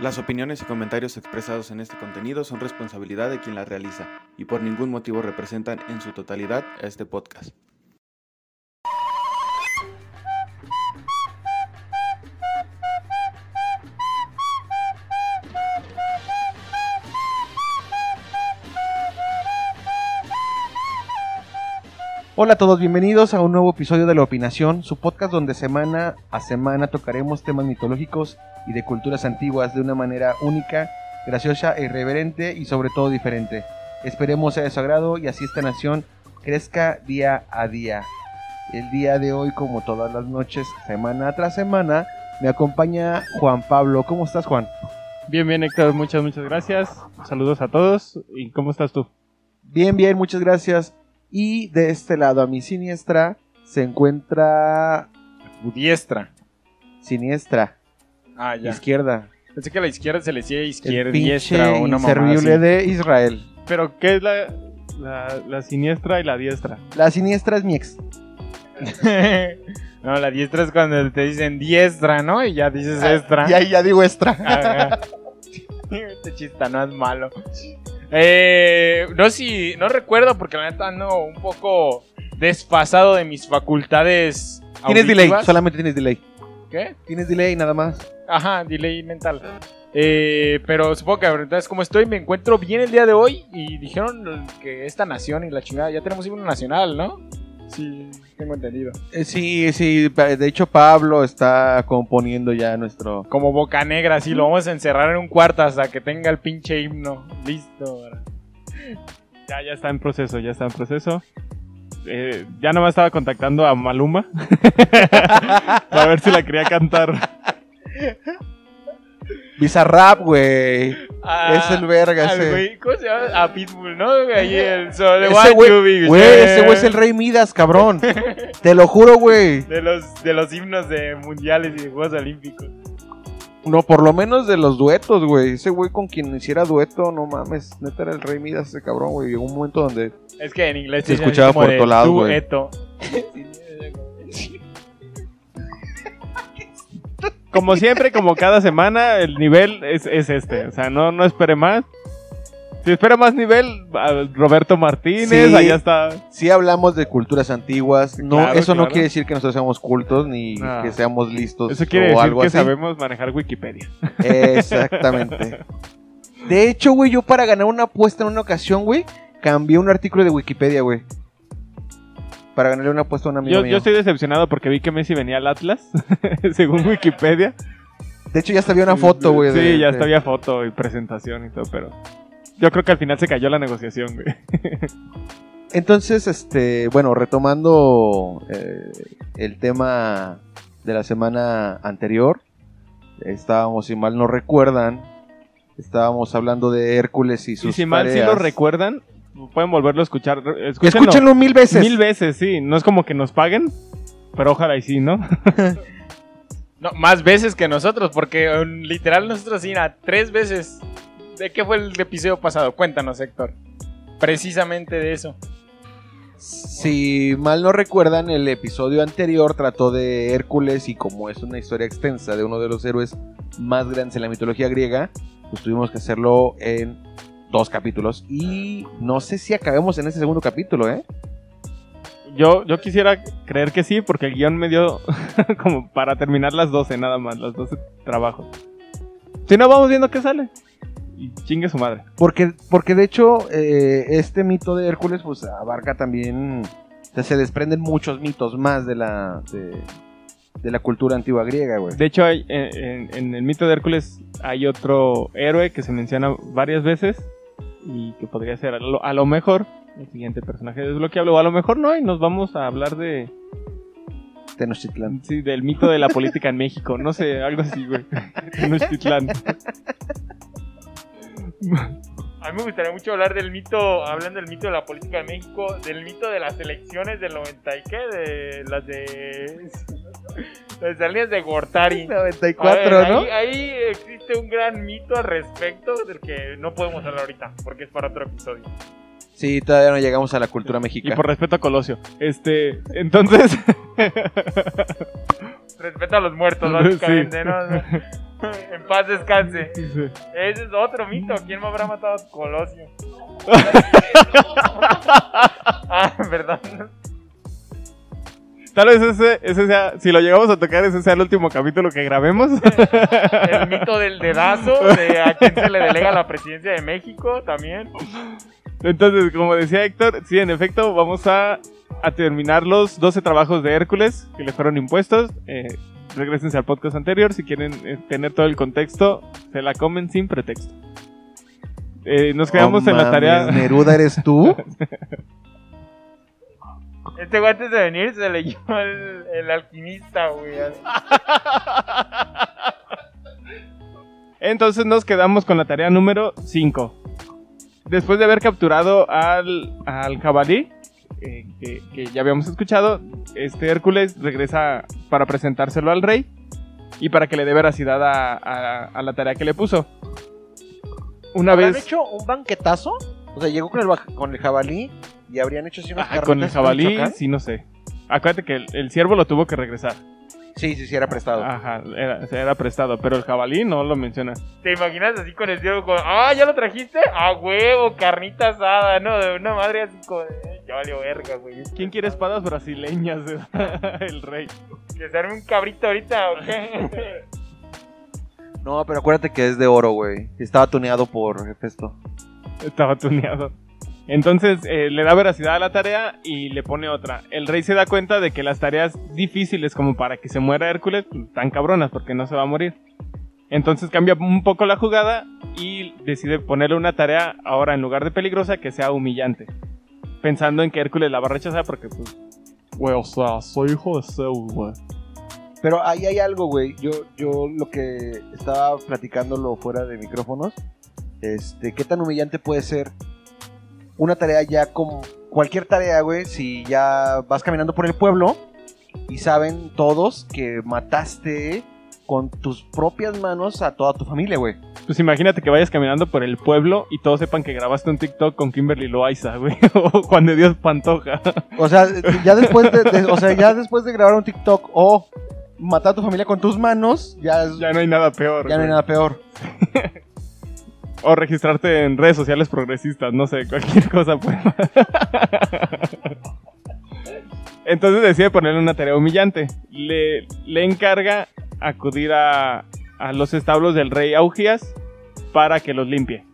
Las opiniones y comentarios expresados en este contenido son responsabilidad de quien las realiza y por ningún motivo representan en su totalidad a este podcast. Hola a todos, bienvenidos a un nuevo episodio de La Opinación, su podcast donde semana a semana tocaremos temas mitológicos y de culturas antiguas de una manera única, graciosa e irreverente y sobre todo diferente. Esperemos sea de su agrado y así esta nación crezca día a día. El día de hoy, como todas las noches, semana tras semana, me acompaña Juan Pablo. ¿Cómo estás, Juan? Bien, bien, Héctor, muchas, muchas gracias. Saludos a todos. ¿Y cómo estás tú? Bien, bien, muchas gracias. Y de este lado, a mi siniestra, se encuentra Diestra. siniestra, Ah, ya. izquierda. Pensé que a la izquierda se le decía izquierda, diestra o una inservible de Israel. Pero, ¿qué es la, la, la siniestra y la diestra? La siniestra es mi ex. no, la diestra es cuando te dicen diestra, ¿no? Y ya dices extra. Y ahí ya digo extra. Ajá. este chiste no es malo. Eh, no, si, no recuerdo porque la neta ando un poco desfasado de mis facultades. Tienes delay, solamente tienes delay. ¿Qué? Tienes delay nada más. Ajá, delay mental. Eh, pero supongo que entonces como estoy me encuentro bien el día de hoy y dijeron que esta nación y la chingada ya tenemos himno nacional, ¿no? Sí, tengo entendido. Eh, sí, sí, de hecho Pablo está componiendo ya nuestro... Como boca negra, así lo vamos a encerrar en un cuarto hasta que tenga el pinche himno. Listo. ahora. Ya, ya está en proceso, ya está en proceso. Eh, ya no me estaba contactando a Maluma para ver si la quería cantar. Bizarrap, güey. Ah, Es el verga al ese. güey, ¿Cómo se llama? A Pitbull, ¿no? Ahí el so, de Ese güey, güey, ese güey es el rey Midas, cabrón. Te lo juro, güey. De los, de los himnos de mundiales y de Juegos Olímpicos. No, por lo menos de los duetos, güey. Ese güey con quien hiciera dueto, no mames. Neta era el rey Midas ese cabrón, güey. Llegó un momento donde... Es que en inglés Se escuchaba por todos lados, güey. Como siempre, como cada semana, el nivel es, es este. O sea, no, no espere más. Si espera más nivel, Roberto Martínez, Sí. allá está. Sí hablamos de culturas antiguas. No, Claro, eso no quiere decir que nosotros seamos cultos ni No. que seamos listos Eso quiere o decir algo que así. sabemos manejar Wikipedia. Exactamente. De hecho, güey, yo para ganar una apuesta en una ocasión, güey, cambié un artículo de Wikipedia, güey. Para ganarle una apuesta a un amigo Yo, mío. yo estoy decepcionado porque vi que Messi venía al Atlas, según Wikipedia. De hecho, ya hasta había una foto, güey. Sí, de- ya de- hasta había foto y presentación y todo, pero yo creo que al final se cayó la negociación, güey. Entonces, este, bueno, retomando eh, el tema de la semana anterior, estábamos, si mal no recuerdan, estábamos hablando de Hércules y sus Y si mal sí tareas. lo recuerdan, pueden volverlo a escuchar. Escúchenlo. Escúchenlo mil veces. Mil veces, sí. No es como que nos paguen, pero ojalá y sí, ¿no? No, más veces que nosotros, porque um, literal nosotros sí, a tres veces. ¿De qué fue el episodio pasado? Cuéntanos, Héctor. Precisamente de eso. Si mal no recuerdan, el episodio anterior trató de Hércules y como es una historia extensa de uno de los héroes más grandes en la mitología griega, pues tuvimos que hacerlo en dos capítulos. Y no sé si acabemos en ese segundo capítulo, ¿eh? Yo, yo quisiera creer que sí, porque el guion me dio como para terminar las 12 nada más, las 12 trabajos. Si no, vamos viendo qué sale. Y chingue su madre. Porque, porque de hecho, eh, este mito de Hércules, pues abarca también. O sea, se desprenden muchos mitos más de la. de, de la cultura antigua griega, güey. De hecho, hay, en, en- en el mito de Hércules hay otro héroe que se menciona varias veces y que podría ser a lo, a lo mejor el siguiente personaje desbloqueable, o a lo mejor no, y nos vamos a hablar de Tenochtitlán. sí, del mito de la política en México, no sé, algo así, güey. Tenochtitlán. A mí me gustaría mucho hablar del mito, hablando del mito de la política de México, del mito de las elecciones del 90 y qué, de las de... Las salidas de Gortari. 94, A ver, ¿no? Ahí, ahí existe un gran mito al respecto del que no podemos hablar ahorita, porque es para otro episodio. Sí, todavía no llegamos a la cultura Y mexicana. por respeto a Colosio. Este, entonces, Respeto a los muertos, Sí. básicamente, ¿no? en paz descanse. Ese es otro mito. ¿Quién me habrá matado a Colosio? ah, perdón. Tal vez ese, ese sea, si lo llegamos a tocar, ese sea el último capítulo que grabemos. El mito del dedazo, de a quién se le delega la presidencia de México también. Entonces, como decía Héctor, sí, en efecto, vamos a, a terminar los 12 trabajos de Hércules que le fueron impuestos. Eh, regresense al podcast anterior si quieren eh, tener todo el contexto. Se la comen sin pretexto. Eh, nos quedamos No en la mames, tarea. Neruda eres tú. Este güey antes de venir se leyó el, el alquimista, güey. Entonces nos quedamos con la tarea número 5. Después de haber capturado al, al jabalí, eh, que, que ya habíamos escuchado, este Hércules regresa para presentárselo al rey y para que le dé veracidad a, a- a la tarea que le puso. Una ¿Habrían vez hecho un banquetazo? O sea, llegó con el, con el jabalí y habrían hecho así unas ah, con el jabalí, sí, no sé. Acuérdate que el, el ciervo lo tuvo que regresar. Sí, sí, sí, era prestado. Ajá, era, era prestado, pero el jabalí no lo menciona. ¿Te imaginas así con el cielo? Con, ah, ¿ya lo trajiste? A huevo, carnita asada, ¿no? De una madre así como ya valió verga, güey. ¿Quién quiere espadas brasileñas? el rey. ¿Que se arme un cabrito ahorita o qué? No, pero acuérdate que es de oro, güey. Estaba tuneado por Hefesto. Estaba tuneado. Entonces eh, le da veracidad a la tarea y le pone otra. El rey se da cuenta de que las tareas difíciles como para que se muera Hércules pues, están cabronas porque no se va a morir. Entonces cambia un poco la jugada y decide ponerle una tarea ahora en lugar de peligrosa que sea humillante. Pensando en que Hércules la va a rechazar porque pues... Güey, o sea, soy hijo de Zeus, güey. Pero ahí hay algo, güey. Yo, yo lo que estaba platicándolo fuera de micrófonos. Este, ¿qué tan humillante puede ser una tarea ya como cualquier tarea, güey? Si ya vas caminando por el pueblo y saben todos que mataste con tus propias manos a toda tu familia, güey. Pues imagínate que vayas caminando por el pueblo y todos sepan que grabaste un TikTok con Kimberly Loaiza, güey. o Juan de Dios Pantoja. O sea, ya después de, de- o sea, ya después de grabar un TikTok o matar a tu familia con tus manos, ya, es- ya no hay nada peor. ya no hay nada peor. O registrarte en redes sociales progresistas, no sé, cualquier cosa pues. Entonces decide ponerle una tarea humillante. Le, le encarga acudir a, a los establos del rey Augias para que los limpie.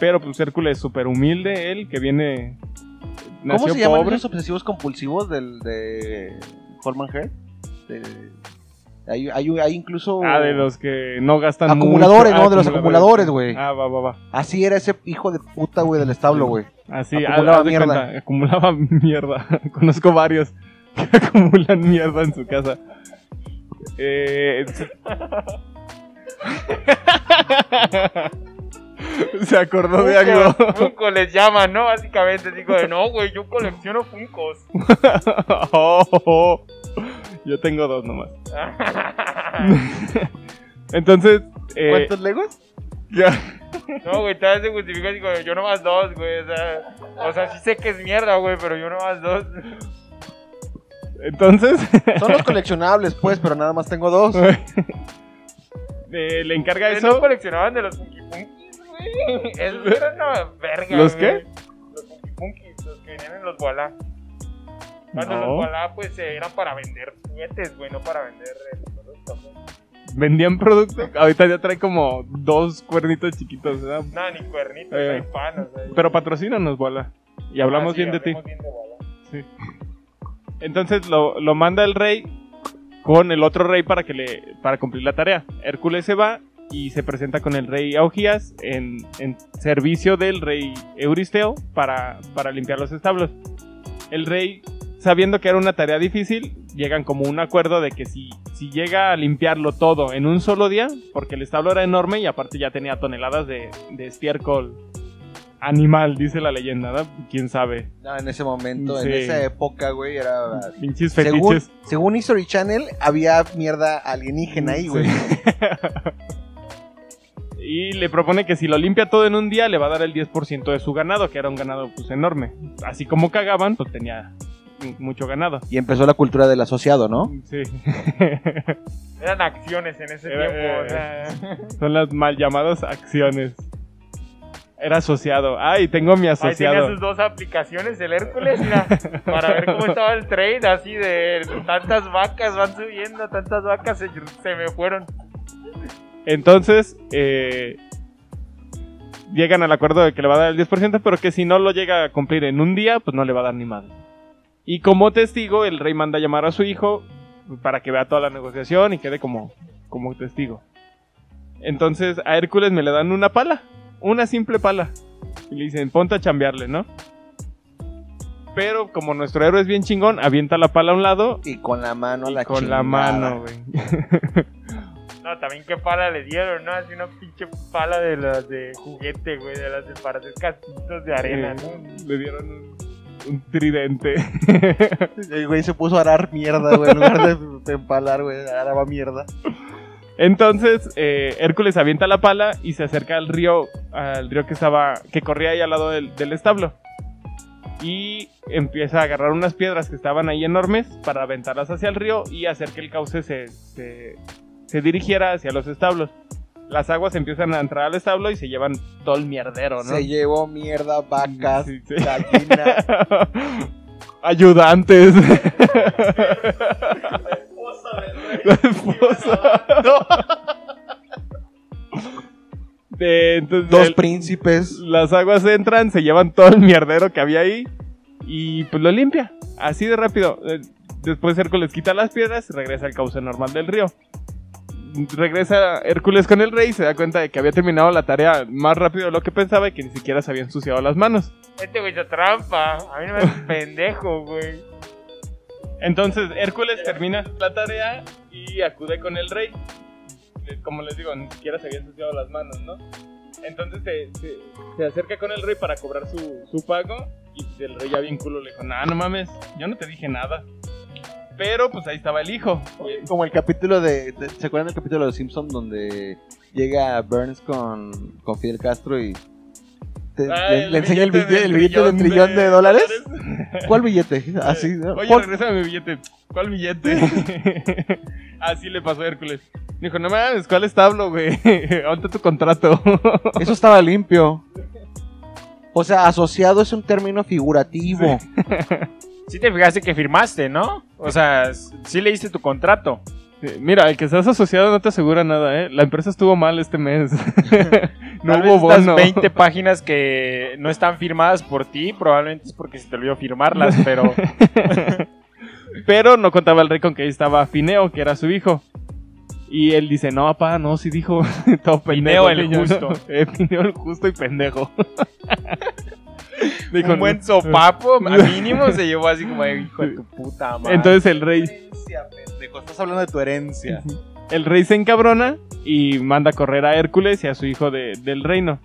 Pero pues Hércules súper humilde, él que viene... ¿Cómo Nació se llaman pobre. esos obsesivos compulsivos del de Holman Head? De- hay, hay, hay incluso Ah, de los que no gastan Acumuladores, mucho. ¿no? De los acumuladores, güey. Ah, va, va, va. así era ese hijo de puta, güey, del establo, güey. Así, Acumulaba haz de mierda. cuenta, acumulaba mierda. Conozco varios que acumulan mierda en su casa. Eh, se- acordó de algo. Funko, les llama, ¿no? Básicamente, digo de no, güey, yo colecciono Funkos. Oh, oh, oh. Yo tengo dos nomás. Entonces, eh, ¿Cuántos legos? ya- No, güey, tal vez se justifica así como, yo nomás dos, güey, o sea, o sea, sí sé que es mierda, güey, pero yo nomás dos. entonces Son los coleccionables, pues, pero nada más tengo dos. eh, le encarga ¿Ustedes no eso. coleccionaban de los Funky güey? Eso era una verga, ¿Los güey. qué? Los Funky Funkis, los que venían en los Walla. Cuando No. los Walla, pues, eran para vender juguetes, güey, no para vender el producto, güey. Vendían producto. Ahorita ya trae como dos cuernitos chiquitos, ¿verdad? No, ni cuernito, Eh, no hay pan, o sea. Pero patrocínanos, bola. Y hablamos Ah, sí, bien de ti. hablemos bien de Walla. Entonces lo, lo manda el rey con el otro rey para que le para cumplir la tarea. Hércules se va y se presenta con el rey Augías en, en servicio del rey Euristeo para, para limpiar los establos. El rey, sabiendo que era una tarea difícil, llegan como un acuerdo de que si, si llega a limpiarlo todo en un solo día, porque el establo era enorme y aparte ya tenía toneladas de, de estiércol animal, dice la leyenda, ¿no? ¿Quién sabe? No, en ese momento, Sí. en esa época, güey, era... Pinches fetiches. según History Channel, había mierda alienígena ahí, güey. y le propone que si lo limpia todo en un día, le va a dar el 10% de su ganado, que era un ganado pues enorme. Así como cagaban, pues tenía mucho ganado. Y empezó la cultura del asociado, ¿no? Sí. Eran acciones en ese Era, tiempo. o eh, sea. Son las mal llamadas acciones. Era asociado. Ay, tengo mi Ahí tenía asociado. sus dos aplicaciones, el Hércules, mira, para ver cómo estaba el trade, así de tantas vacas van subiendo, tantas vacas se, se me fueron. Entonces, eh, llegan al acuerdo de que le va a dar el 10%, pero que si no lo llega a cumplir en un día, pues no le va a dar ni madre. Y como testigo, el rey manda a llamar a su hijo para que vea toda la negociación y quede como, como testigo. Entonces a Hércules me le dan una pala, una simple pala. Y le dicen, ponte a chambearle, ¿no? Pero como nuestro héroe es bien chingón, avienta la pala a un lado Y con la mano y la con la mano, güey. No, también qué pala le dieron, ¿no? Así una pinche pala de las de juguete, güey, de las de para hacer casitos de arena, ¿no? Le dieron un, un tridente. El güey se puso a arar mierda, güey. En lugar de, empalar, güey, araba mierda. Entonces, eh, Hércules avienta la pala y se acerca al río, al río que estaba, que corría ahí al lado del, del establo. Y empieza a agarrar unas piedras que estaban ahí enormes para aventarlas hacia el río y hacer que el cauce se, se, se dirigiera hacia los establos. Las aguas empiezan a entrar al establo y se llevan todo el mierdero, ¿no? Se llevó mierda, vacas, Sí, sí. gallinas. Ayudantes. La esposa. De- entonces, Dos el- príncipes. las aguas entran, se llevan todo el mierdero que había ahí y pues lo limpia. Así de rápido. Eh, Después Hércules quita las piedras y regresa al cauce normal del río. Regresa Hércules con el rey y se da cuenta de que había terminado la tarea más rápido de lo que pensaba y que ni siquiera se había ensuciado las manos. Este güey hizo trampa, a mí no me haces pendejo, güey. Entonces Hércules termina la tarea y acude con el rey. Como les digo, ni siquiera se había ensuciado las manos, ¿no? Entonces se, se- se acerca con el rey para cobrar su, su pago y el rey ya bien culo le dijo, nah, no mames, yo no te dije nada. Pero pues ahí estaba el hijo. Como el capítulo de, de- ¿Se acuerdan del capítulo de Los Simpsons donde llega Burns con, con Fidel Castro y te- Ah, le, le enseña el billete, el billete de un trillón de dólares? ¿Cuál billete? Así, ¿no? Oye, regrésame mi billete. ¿Cuál billete? Así le pasó a Hércules. Dijo, no mames, ¿cuál establo, güey? ¿Dónde tu contrato? Eso estaba limpio. O sea, asociado es un término figurativo. Sí te fijaste que firmaste, ¿no? O sea, sí leíste tu contrato. Sí, Mira, el que seas asociado no te asegura nada, ¿eh? La empresa estuvo mal este mes. no Tal hubo vez estas bono. 20 páginas que no están firmadas por ti, probablemente es porque se te olvidó firmarlas, pero Pero no contaba el rey con que ahí estaba Fineo, que era su hijo. Y él dice, no, papá, no, sí dijo. Todo pendejo. Fineo el justo. Eh, Fineo el justo y pendejo. Dijo, un buen sopapo, a mínimo se llevó así como, hijo de tu puta madre. Entonces el rey, Herencia, pendejo. Estás hablando de tu herencia. el rey se encabrona y manda a correr a Hércules y a su hijo de- del reino.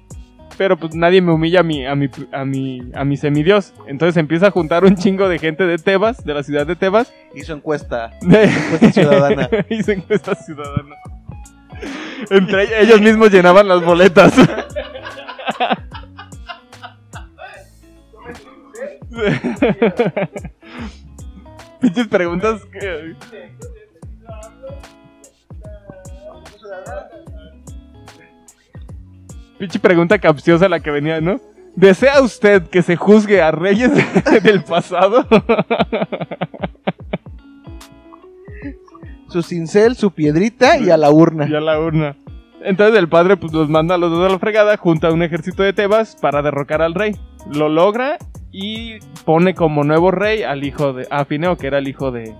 Pero pues nadie me humilla a mi, a mi, a mi, a mi semidios. Entonces empieza a juntar un chingo de gente de Tebas, de la ciudad de Tebas. Hizo. Encuesta ciudadana. Hizo encuesta ciudadana. Entre ellos mismos llenaban las boletas. Pinches preguntas que... Pinche pregunta capciosa la que venía, ¿no? ¿Desea usted que se juzgue a reyes del pasado? Su cincel, su piedrita y a la urna. y a la urna. Entonces el padre pues los manda a los dos a la fregada, junta un ejército de Tebas para derrocar al rey. Lo logra y pone como nuevo rey al hijo de a Fineo, que era el hijo de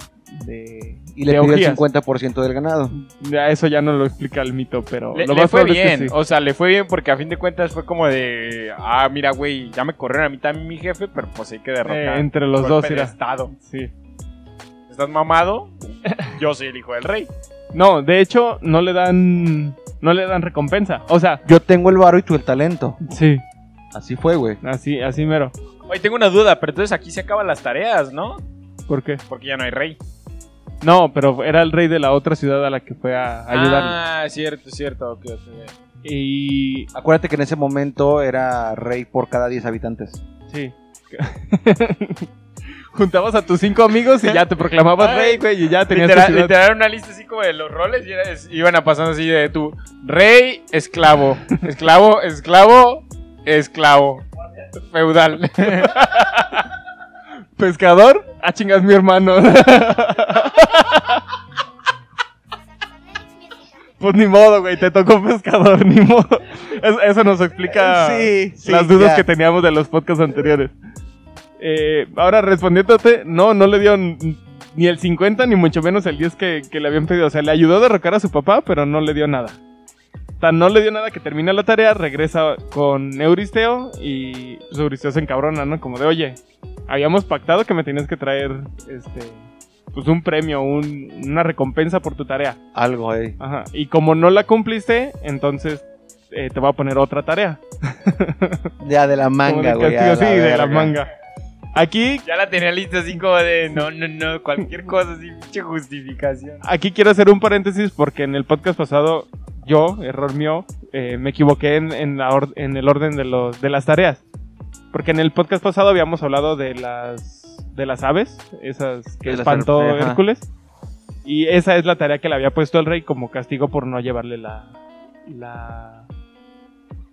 de Y le de pidió el Ogías. 50% del ganado. Ya eso ya no lo explica el mito, pero Le, lo le fue probable es que bien, sí. o sea, le fue bien porque a fin de cuentas fue como de, ah, mira, güey, ya me corrieron a mí también mi jefe, pero pues hay que derrocar. Eh, entre los dos era. estado. Sí. ¿Estás mamado? Yo soy el hijo del rey. No, de hecho no le dan no le dan recompensa. O sea, Yo tengo el varo y tú el talento. sí, Así fue, güey. así así mero. Oye, tengo una duda, pero entonces aquí se acaban las tareas, ¿no? ¿Por qué? Porque ya no hay rey. No, pero era el rey de la otra ciudad a la que fue a ayudarle. Ah, cierto, cierto. ok, ok. Y Acuérdate que en ese momento era rey por cada 10 habitantes. Sí. Juntabas a tus cinco amigos y ya te proclamabas rey, güey, y ya tenías tu Literal, ciudad. literal era una lista así como de los roles y era- es- iban a pasando así de tu rey, esclavo, esclavo, esclavo, esclavo, feudal. Pescador, ah, chingas mi hermano. pues ni modo, güey, te tocó pescador, ni modo. Es- eso nos explica Sí, sí, las dudas ya. que teníamos de los podcasts anteriores. Eh, ahora, respondiéndote, no, no le dio ni el 50 ni mucho menos el 10 que, que le habían pedido. O sea, le ayudó a derrocar a su papá, pero no le dio nada. Tan no le dio nada que termina la tarea, regresa con Euristeo y pues, Euristeo se encabrona, ¿no? Como de, oye, habíamos pactado que me tenías que traer este pues un premio, un- una recompensa por tu tarea. Algo, eh. Ajá. Y como no la cumpliste, entonces eh, te va a poner otra tarea. Ya de la manga, güey. sí, de la manga. Aquí, ya la tenía lista así como de no, no, no, cualquier cosa así, pinche justificación. aquí quiero hacer un paréntesis porque en el podcast pasado yo, error mío, eh, me equivoqué en, en la or- en el orden de, los, de las tareas. Porque en el podcast pasado habíamos hablado de las de las aves, esas que De espantó. Hércules. Y esa es la tarea que le había puesto el rey como castigo por no llevarle la. la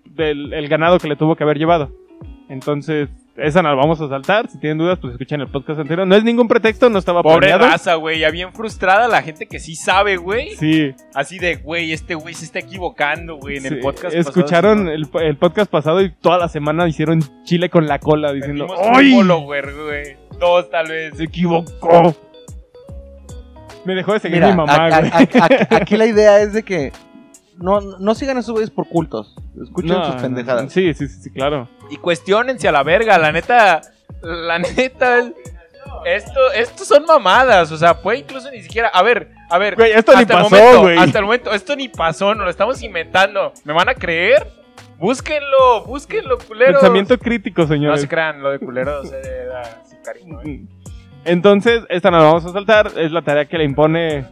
del el ganado que le tuvo que haber llevado. Entonces, esa no la vamos a saltar. Si tienen dudas, pues escuchen el podcast anterior. No es ningún pretexto, no estaba Pobre planeado. raza, güey, ya bien frustrada la gente que sí sabe, güey. Sí, Así de, güey, este güey se está equivocando, güey, en el podcast Escucharon pasado, el, el podcast pasado y toda la semana hicieron chile con la cola diciendo ¡Ay! follower, güey. Dos, tal vez. Se equivocó. Me dejó de seguir Mira, mi mamá, güey. aquí la idea es de que no, no sigan a esos güeyes por cultos. Escuchen No, sus no, pendejadas. Sí, sí, sí, sí, claro. Y cuestionense a la verga, la neta. La neta. Esto, esto son mamadas, o sea, puede incluso ni siquiera. A ver, a ver. Güey, esto ni hasta el pasó, momento, güey. Hasta el momento, esto ni pasó, nos lo estamos inventando. ¿Me van a creer? Búsquenlo, búsquenlo, culeros. Pensamiento crítico, No señores. se crean, lo de culeros eh, da sin cariño, eh. Entonces, esta no la vamos a saltar. Es la tarea que le impone.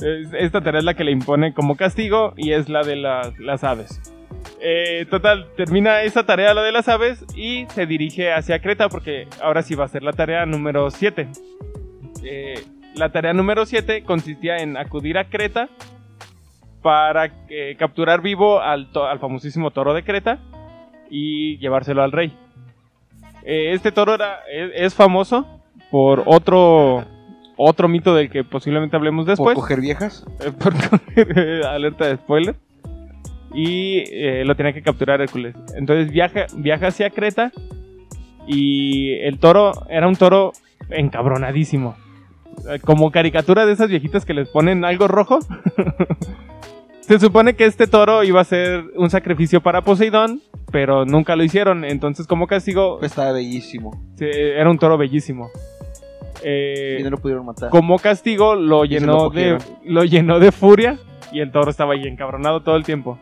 Es- esta tarea es la que le impone como castigo y es la de las, aves. Eh, total, termina esa tarea, la de las aves, y se dirige hacia Creta porque ahora sí va a ser la tarea número 7. la tarea número 7 consistía en acudir a Creta para eh, capturar vivo al, famosísimo toro de Creta y llevárselo al rey. Eh, este toro es, es famoso por otro otro mito del que posiblemente hablemos ¿Por después. coger viejas? Eh, por coger- alerta de spoiler. Y eh, lo tenía que capturar Hércules. Entonces viaja, viaja hacia Creta. Y el toro era un toro encabronadísimo. Eh, Como caricatura de esas viejitas que les ponen algo rojo. Se supone que este toro iba a ser un sacrificio para Poseidón, pero nunca lo hicieron. Entonces, como castigo, Pues estaba bellísimo. era un toro bellísimo. Eh, Y no lo pudieron matar. como castigo lo llenó lo de lo llenó de furia y el toro estaba ahí encabronado todo el tiempo.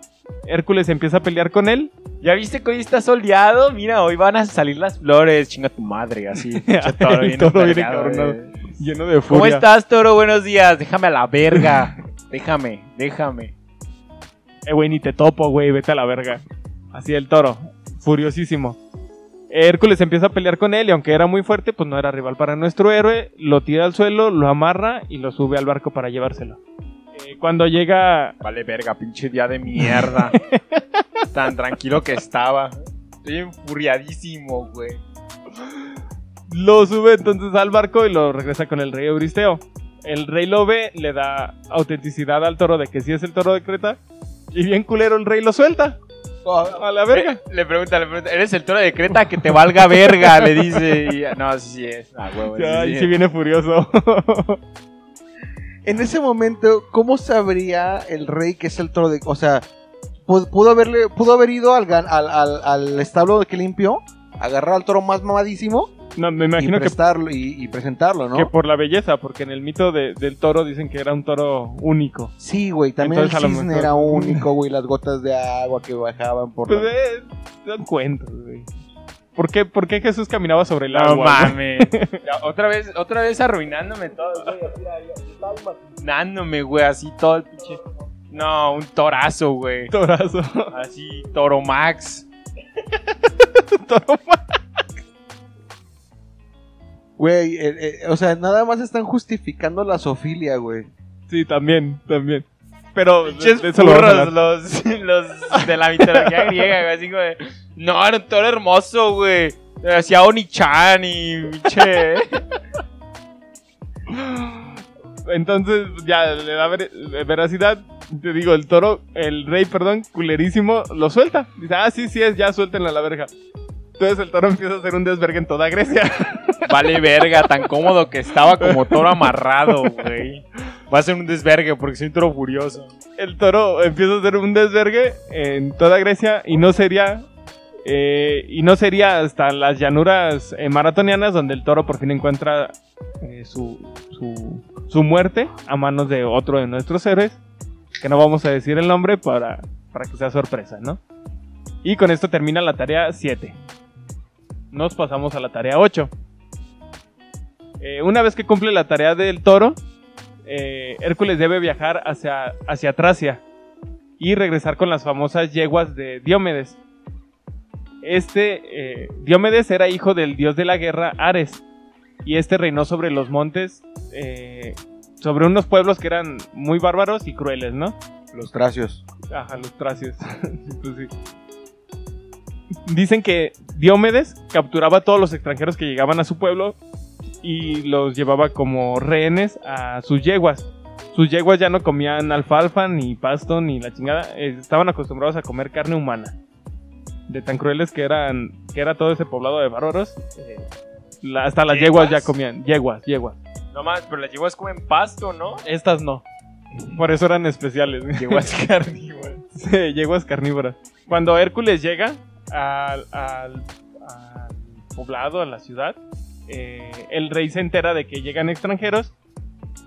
Hércules empieza a pelear con él. ¿Ya viste que hoy está soleado? Mira, hoy van a salir las flores. Chinga tu madre, así. toro El bien toro envergado, encabronado. eh. Lleno de ¿Cómo furia. estás, toro? Buenos días. Déjame a la verga. déjame, déjame. Eh, güey, ni te topo, güey, vete a la verga. Así el toro, furiosísimo. Hércules empieza a pelear con él y aunque era muy fuerte, pues no era rival para nuestro héroe. Lo tira al suelo, lo amarra y lo sube al barco para llevárselo. Eh, cuando llega Vale, verga, pinche día de mierda. Tan tranquilo que estaba. Estoy enfuriadísimo, güey. Lo sube entonces al barco y lo regresa con el rey Euristeo. El rey lo ve, le da autenticidad al toro de que sí es el toro de Creta. Y bien culero el rey lo suelta. A la verga. Le, le pregunta, le pregunta, ¿eres el toro de Creta? Que te valga verga, le dice. Y no, sí, sí es. Ah, huevo, sí, sí viene furioso. En ese momento, ¿cómo sabría el rey que es el toro de... O sea, pu- pudo haberle, pudo haber ido al, gan- al, al, al establo que limpió, agarrar al toro más mamadísimo No, me y, imagino que, y, y presentarlo, ¿no? que por la belleza, porque en el mito de- del toro dicen que era un toro único. Sí, güey, también Entonces, a el lo cisne mejor- era único, güey, las gotas de agua que bajaban por... Pues la- eh, dan cuentos, güey. ¿Por qué, ¿Por qué Jesús caminaba sobre el No agua? Ya, otra vez, otra vez arruinándome todo, güey. imaginándome, güey, así todo el pinche. No, un torazo, güey. Torazo. Así, Toro Max. Toro Güey, eh, eh, o sea, nada más están justificando la sofilia, güey. Sí, también, también. Pero Pinches de eso lo vamos a hablar. furros, los, los de la mitología griega, güey. Así como de, no, era un toro hermoso, güey. Hacía Oni-chan y pinche. Entonces, ya le da ver- veracidad. Te digo, el toro, el rey, perdón, culerísimo, lo suelta. Dice, ah, sí, sí es, ya suéltenla a la verga. Entonces el toro empieza a hacer un desvergue en toda Grecia. Vale, verga, tan cómodo que estaba como toro amarrado, güey. Va a ser un desvergue porque soy un toro furioso. el toro empieza a hacer un desvergue en toda Grecia y no sería. eh, y no sería hasta las llanuras eh, maratonianas donde el toro por fin encuentra eh, su, su, su muerte a manos de otro de nuestros héroes. Que no vamos a decir el nombre para, para que sea sorpresa, ¿no? Y con esto termina la tarea 7. Nos pasamos a la tarea 8. Eh, una vez que cumple la tarea del toro, eh, Hércules debe viajar hacia, hacia Tracia y regresar con las famosas yeguas de Diomedes. Este eh, Diomedes era hijo del dios de la guerra Ares y este reinó sobre los montes, eh, sobre unos pueblos que eran muy bárbaros y crueles, ¿no? Los tracios. Ajá, los tracios. Pues sí. Dicen que Diomedes capturaba a todos los extranjeros que llegaban a su pueblo y los llevaba como rehenes a sus yeguas. Sus yeguas ya no comían alfalfa, ni pasto, ni la chingada. eh, Estaban acostumbrados a comer carne humana. De tan crueles que eran que era todo ese poblado de bárbaros. eh, la- hasta las yeguas ya comían. Yeguas, yeguas. No más, pero las yeguas comen pasto, ¿no? Estas no. Por eso eran especiales. Yeguas carnívoras. Sí, yeguas carnívoras. Cuando Hércules llega al, al- al poblado, a la ciudad, eh, el rey se entera de que llegan extranjeros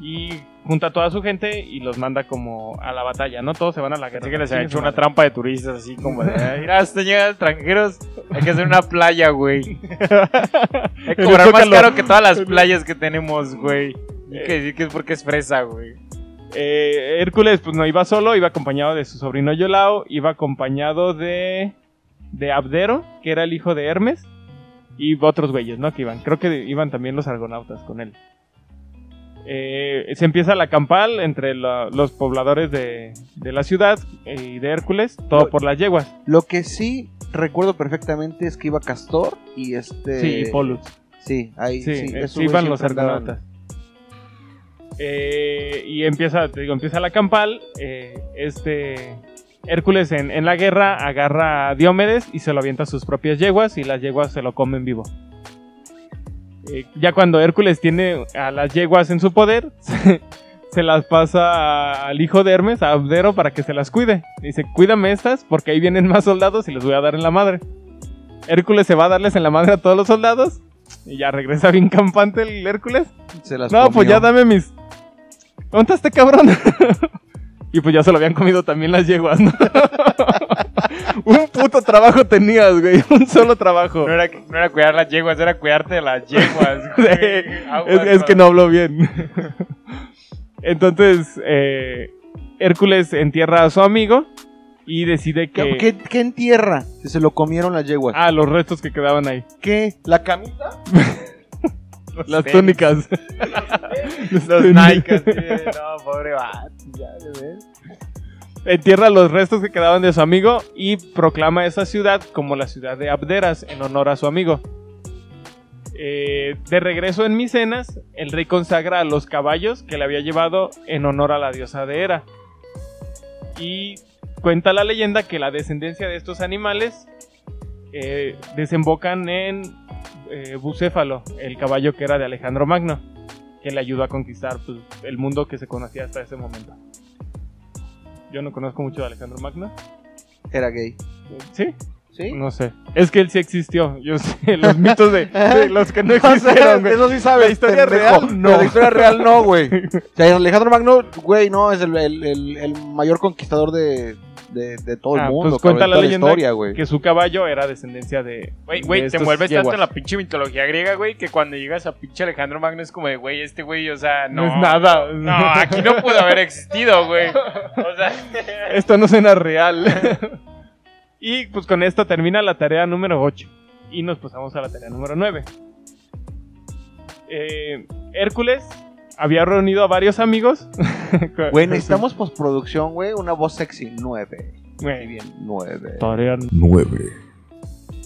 y junta a toda su gente y los manda como a la batalla, ¿no? Todos se van a la guerra. Así que les ha Chingue hecho una madre. trampa de turistas, así como de, "Ay, mira, están llegando extranjeros, hay que hacer una playa, güey. Hay que cobrar más caro que todas las playas que tenemos, güey. Hay que decir que es porque es fresa, güey. Eh, Hércules pues no iba solo, iba acompañado de su sobrino Yolao, iba acompañado de, de Abdero, que era el hijo de Hermes, y otros güeyes, ¿no? Que iban. Creo que iban también los argonautas con él. Eh, se empieza la campal entre la- los pobladores de, de la ciudad y de Hércules, todo por las yeguas. Lo que sí recuerdo perfectamente es que iba Castor y este. Sí, y Pollux. Sí, ahí Sí, eh, iban los argonautas. Eh, y empieza, te digo, empieza la campal. eh, este Hércules en, en la guerra agarra a Diomedes y se lo avienta a sus propias yeguas y las yeguas se lo comen vivo. Eh, ya cuando Hércules tiene a las yeguas en su poder, se, se las pasa a- al hijo de Hermes, a Abdero, para que se las cuide. Dice, cuídame estas porque ahí vienen más soldados y les voy a dar en la madre. Hércules se va a darles en la madre a todos los soldados y ya regresa bien campante el Hércules. Se las No, pues ya dame mis. ¿Dónde está este cabrón? y pues ya se lo habían comido también las yeguas, ¿no? Un puto trabajo tenías, güey. Un solo trabajo. No era, no era cuidar las yeguas, era cuidarte de las yeguas, Sí, güey. Aguas, es, es que no habló bien. Entonces, eh, Hércules entierra a su amigo y decide que. ¿Qué, qué entierra? Si se lo comieron las yeguas. Ah, los restos que quedaban ahí. ¿Qué? ¿La camita? Las tenis. túnicas. Los. Nike, de, no, pobre vato, ya. Entierra los restos que quedaban de su amigo y proclama esa ciudad como la ciudad de Abderas en honor a su amigo. Eh, de regreso en Micenas, el rey consagra a los caballos que le había llevado en honor a la diosa de Hera. Y cuenta la leyenda que la descendencia de estos animales eh, desembocan en eh, Bucéfalo, el caballo que era de Alejandro Magno, que le ayudó a conquistar pues, el mundo que se conocía hasta ese momento. Yo no conozco mucho de Alejandro Magno. Era gay. ¿Sí? ¿Sí? No sé. Es que él sí existió. Yo sé los mitos de, de los que no existieron, güey. eso sí sabes. La historia pendejo. real, no. Pero La historia real no, güey. O sea, Alejandro Magno, güey, no, es el, el- el- el mayor conquistador de, de, de todo Ah, el mundo. pues cuenta la leyenda historia, güey. Que su caballo era descendencia de. Güey, güey, te estos envuelves tanto yeguas. en la pinche mitología griega, güey, que cuando llegas a pinche Alejandro Magno es como de, güey, este güey, o sea, no. No es nada. No, aquí no pudo haber existido, güey. O sea, Esto no suena real. y pues con esto termina la tarea número 8. Y nos pasamos a la tarea número 9. eh, Hércules había reunido a varios amigos. Güey, necesitamos postproducción, güey. Una voz sexy. Nueve. Muy bien. Nueve. Todavía-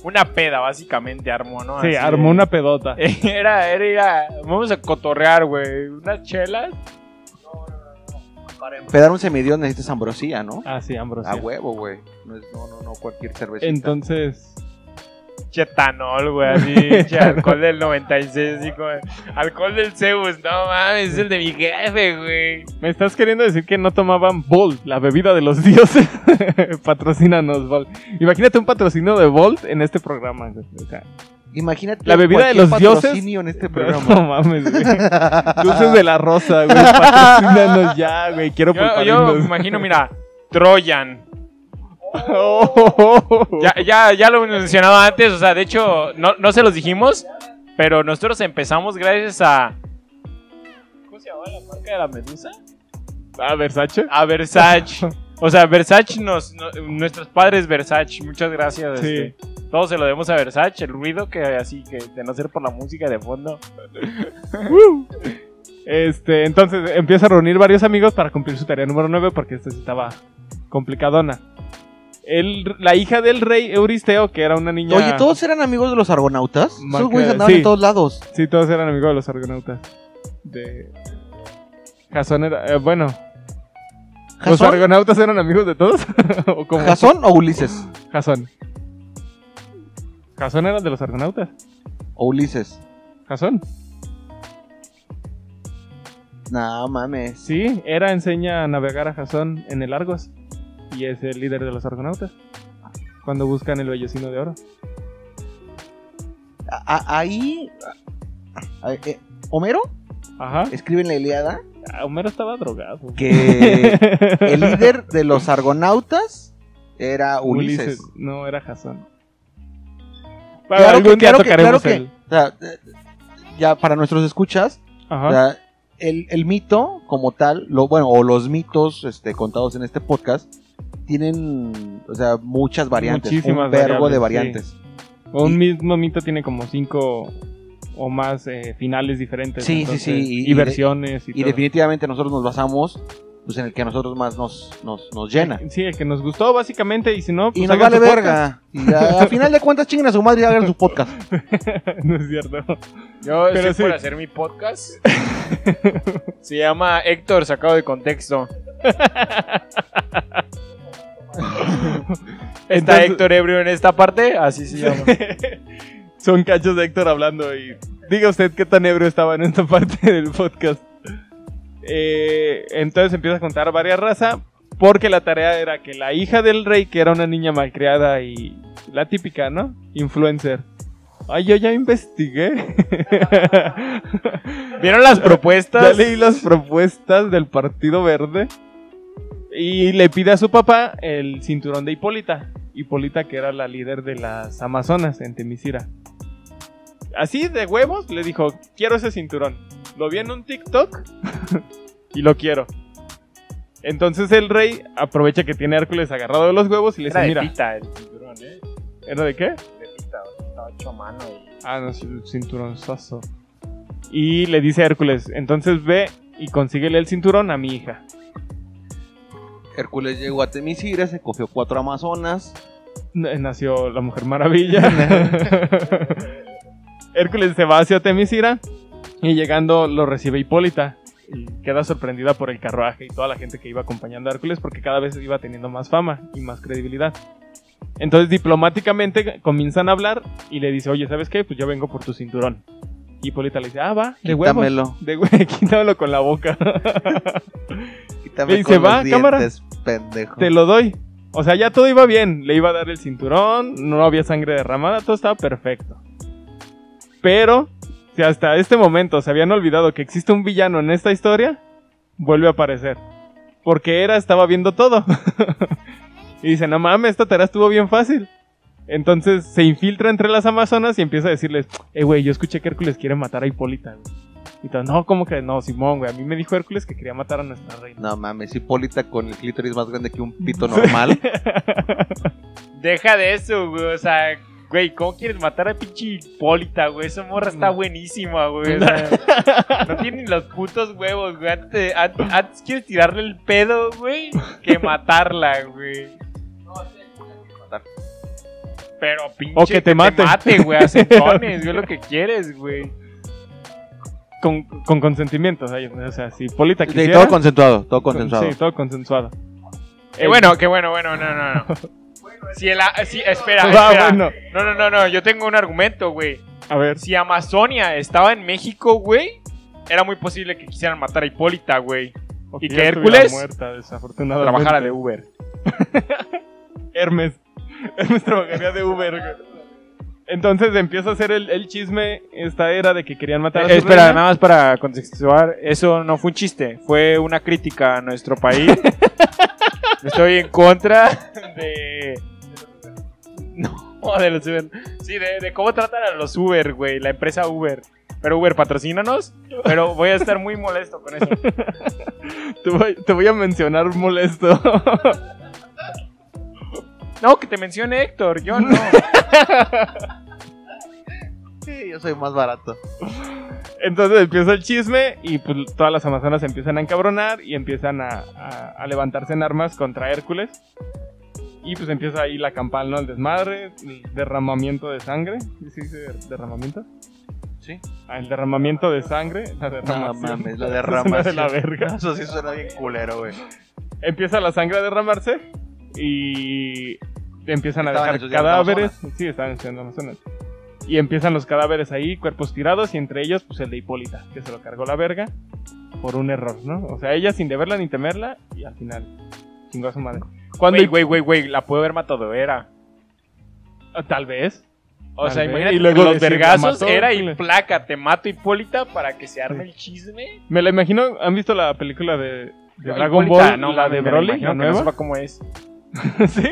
Una peda, básicamente, armó, ¿no? Sí, Así armó una pedota. Era, era, era, vamos a cotorrear, güey. Unas chelas. Para empedar un semidios necesitas ambrosía, ¿no? Ah, sí, Ambrosio. A huevo, güey. No, es- no, no, no, cualquier cervecita. Entonces, Chetanol, güey, así, che, alcohol del 96, así como, alcohol del Zeus, no mames, es el de mi jefe, güey. ¿me estás queriendo decir que no tomaban Volt, la bebida de los dioses? Patrocínanos, Volt. Imagínate un patrocinio de Volt en este programa. güey. O sea, Imagínate La bebida de los dioses. patrocinio en este no programa. mames, güey. Dulces de la rosa, güey. Patrocínanos ya, güey. Quiero Yo, yo imagino, mira, Troyan. Oh. Ya, ya, ya lo hemos mencionado antes, o sea, de hecho, no, no se los dijimos, pero nosotros empezamos gracias a... ¿Cómo se llama la marca de la medusa? Ah, Versace. A Versace. O sea, Versace nos, no- nuestros padres Versace, muchas gracias. Sí. este, todo se lo debemos a Versace, el ruido que así que de no ser por la música de fondo. Este, entonces empieza a reunir varios amigos para cumplir su tarea número 9 porque esta sí estaba complicadona. El- la hija del rey Euristeo, que era una niña... Oye, ¿todos eran amigos de los argonautas? Marca- Esos güeyes andaban sí. en todos lados. Sí, todos eran amigos de los argonautas. De... Jasón era... eh, bueno, ¿los argonautas eran amigos de todos? ¿O cómo? ¿Jasón o Ulises? Jasón. Jasón era de los argonautas. O Ulises. Jasón. No mames. Sí, Hera enseña a navegar a Jasón en el Argos. Y es el líder de los argonautas. Cuando buscan el vellocino de oro. A- ahí. a- eh, Homero Ajá. escribe en la Iliada Ah, Homero estaba drogado. que el líder de los argonautas era Ulises. No, era. Bueno, Claro algún que- día claro que- tocaremos que- el... O sea, ya para nuestros escuchas, o Ajá. sea, el, el mito como tal, lo, bueno, o los mitos este, contados en este podcast, tienen, o sea, muchas variantes, Muchísimas un vergo de variantes. Un y- mismo mito tiene como cinco o más eh, finales diferentes. Sí, sí, entonces, sí, y- Y, y de- versiones. Y, Y definitivamente nosotros nos basamos pues, en el que a nosotros más nos, nos, nos llena. Sí, el que nos gustó básicamente. Y si no, pues Y nos vale verga. Y a, a final de cuentas, chinguen a su madre y hagan su podcast. podcast. no es cierto. Yo Pero estoy sí. por hacer mi podcast. Se llama Héctor sacado de contexto. Está Entonces- Héctor ebrio en esta parte, así se llama. Son cachos de Héctor hablando y diga usted qué tan ebrio estaba en esta parte del podcast. Eh, entonces empieza a contar varias razas porque la tarea era que la hija del rey, que era una niña malcriada y la típica, ¿no? Influencer. Ay, yo ya investigué. ¿Vieron las ya propuestas? leí las propuestas del Partido Verde y le pide a su papá el cinturón de Hipólita. Hipólita que era la líder de las Amazonas en Temisira. Así de huevos le dijo, quiero ese cinturón. Lo vi en un TikTok y lo quiero. Entonces el rey aprovecha que tiene a Hércules agarrado de los huevos y le dice, mira, pita el cinturón, ¿eh? ¿era de qué? De pita, estaba hecho a mano y... Ah, no, es el cinturonzazo. Y le dice a Hércules, entonces ve y consíguele el cinturón a mi hija. Hércules llegó a Temisira, se cogió cuatro amazonas. N- Nació la Mujer Maravilla. Hércules se va hacia Temisira y llegando lo recibe Hipólita. Y queda sorprendida por el carruaje y toda la gente que iba acompañando a Hércules porque cada vez iba teniendo más fama y más credibilidad. Entonces diplomáticamente comienzan a hablar y le dice, oye, ¿sabes qué? Pues yo vengo por tu cinturón. Y Hipólita le dice, ah, va, de huevos. Quítamelo. De hue- quítamelo con la boca. Y se va, cámara. pendejo. Te lo doy. O sea, ya todo iba bien. Le iba a dar el cinturón, no había sangre derramada, todo estaba perfecto. Pero, si hasta este momento se habían olvidado que existe un villano en esta historia, vuelve a aparecer. Porque Era estaba viendo todo. y dice, no mames, esta tarea estuvo bien fácil. Entonces se infiltra entre las amazonas y empieza a decirles, eh, güey, yo escuché que Hércules quiere matar a Hipólita. güey". Y todo, no, ¿cómo que no, Simón, güey? A mí me dijo Hércules que quería matar a nuestra reina. No mames, Hipólita con el clítoris más grande que un pito normal. Deja de eso, güey, o sea, güey, ¿cómo quieres matar a pinche Hipólita, güey? Esa morra está buenísima, güey. o sea, no tiene ni los putos huevos, güey. Antes, an- antes quieres tirarle el pedo, güey, que matarla, güey. Pero pinche O que te mate. mate, güey, a centones, güey, lo que quieres, güey. Con, con consentimiento, o sea, o sea, si Polita Sí, quisiera... todo consensuado, todo consensuado. Sí, todo consensuado. Qué bueno, qué bueno, bueno, no, no, no. Si el, a- si, espera, Ah, espera. bueno. No, no, no, no, yo tengo un argumento, güey. A ver, Si Amazonia estaba en México, güey, era muy posible que quisieran matar a Hipólita, güey. ¿Y que Hércules? muerta, desafortunadamente. Trabajara de Uber. Hermes. Hermes trabajaría de Uber. güey. Entonces empieza a hacer el, el chisme esta era de que querían matar a su Eh, espera, reina. nada más para contextualizar, eso no fue un chiste, fue una crítica a nuestro país. Estoy en contra de... No, de los Uber. Sí, de, de cómo tratan a los Uber, güey, la empresa Uber. Pero Uber, patrocínanos. Pero voy a estar muy molesto con eso. Te voy, te voy a mencionar molesto. No, que te mencione Héctor, yo no. Sí, yo soy más barato. Entonces empieza el chisme y pues todas las amazonas empiezan a encabronar y empiezan a, a- a levantarse en armas contra Hércules. Y pues empieza ahí la campal, ¿no? El desmadre, el derramamiento de sangre. ¿Sí dice derramamiento? Sí. Ah, el derramamiento de sangre. La No derramación. mames, la derramación. de la verga. Eso sí suena bien culero, güey. Empieza la sangre a derramarse y empiezan a dejar cadáveres. Sí, estaban estudiando Amazonas. Y empiezan los cadáveres ahí, cuerpos tirados, y entre ellos, pues el de Hipólita, que se lo cargó la verga por un error, ¿no? O sea, ella sin deberla ni temerla, y al final chingó a su madre. Cuando Güey, güey, güey, la puede haber matado, era. Ah, Tal vez. O Tal sea, vez. imagínate Y luego los vergazos era y placa, te mato Hipólita para que se arme el chisme. Me la imagino, ¿han visto la película de, de Dragon Hipólita, Ball? no, la de Broly, la que no nueva. sepa cómo es. sí.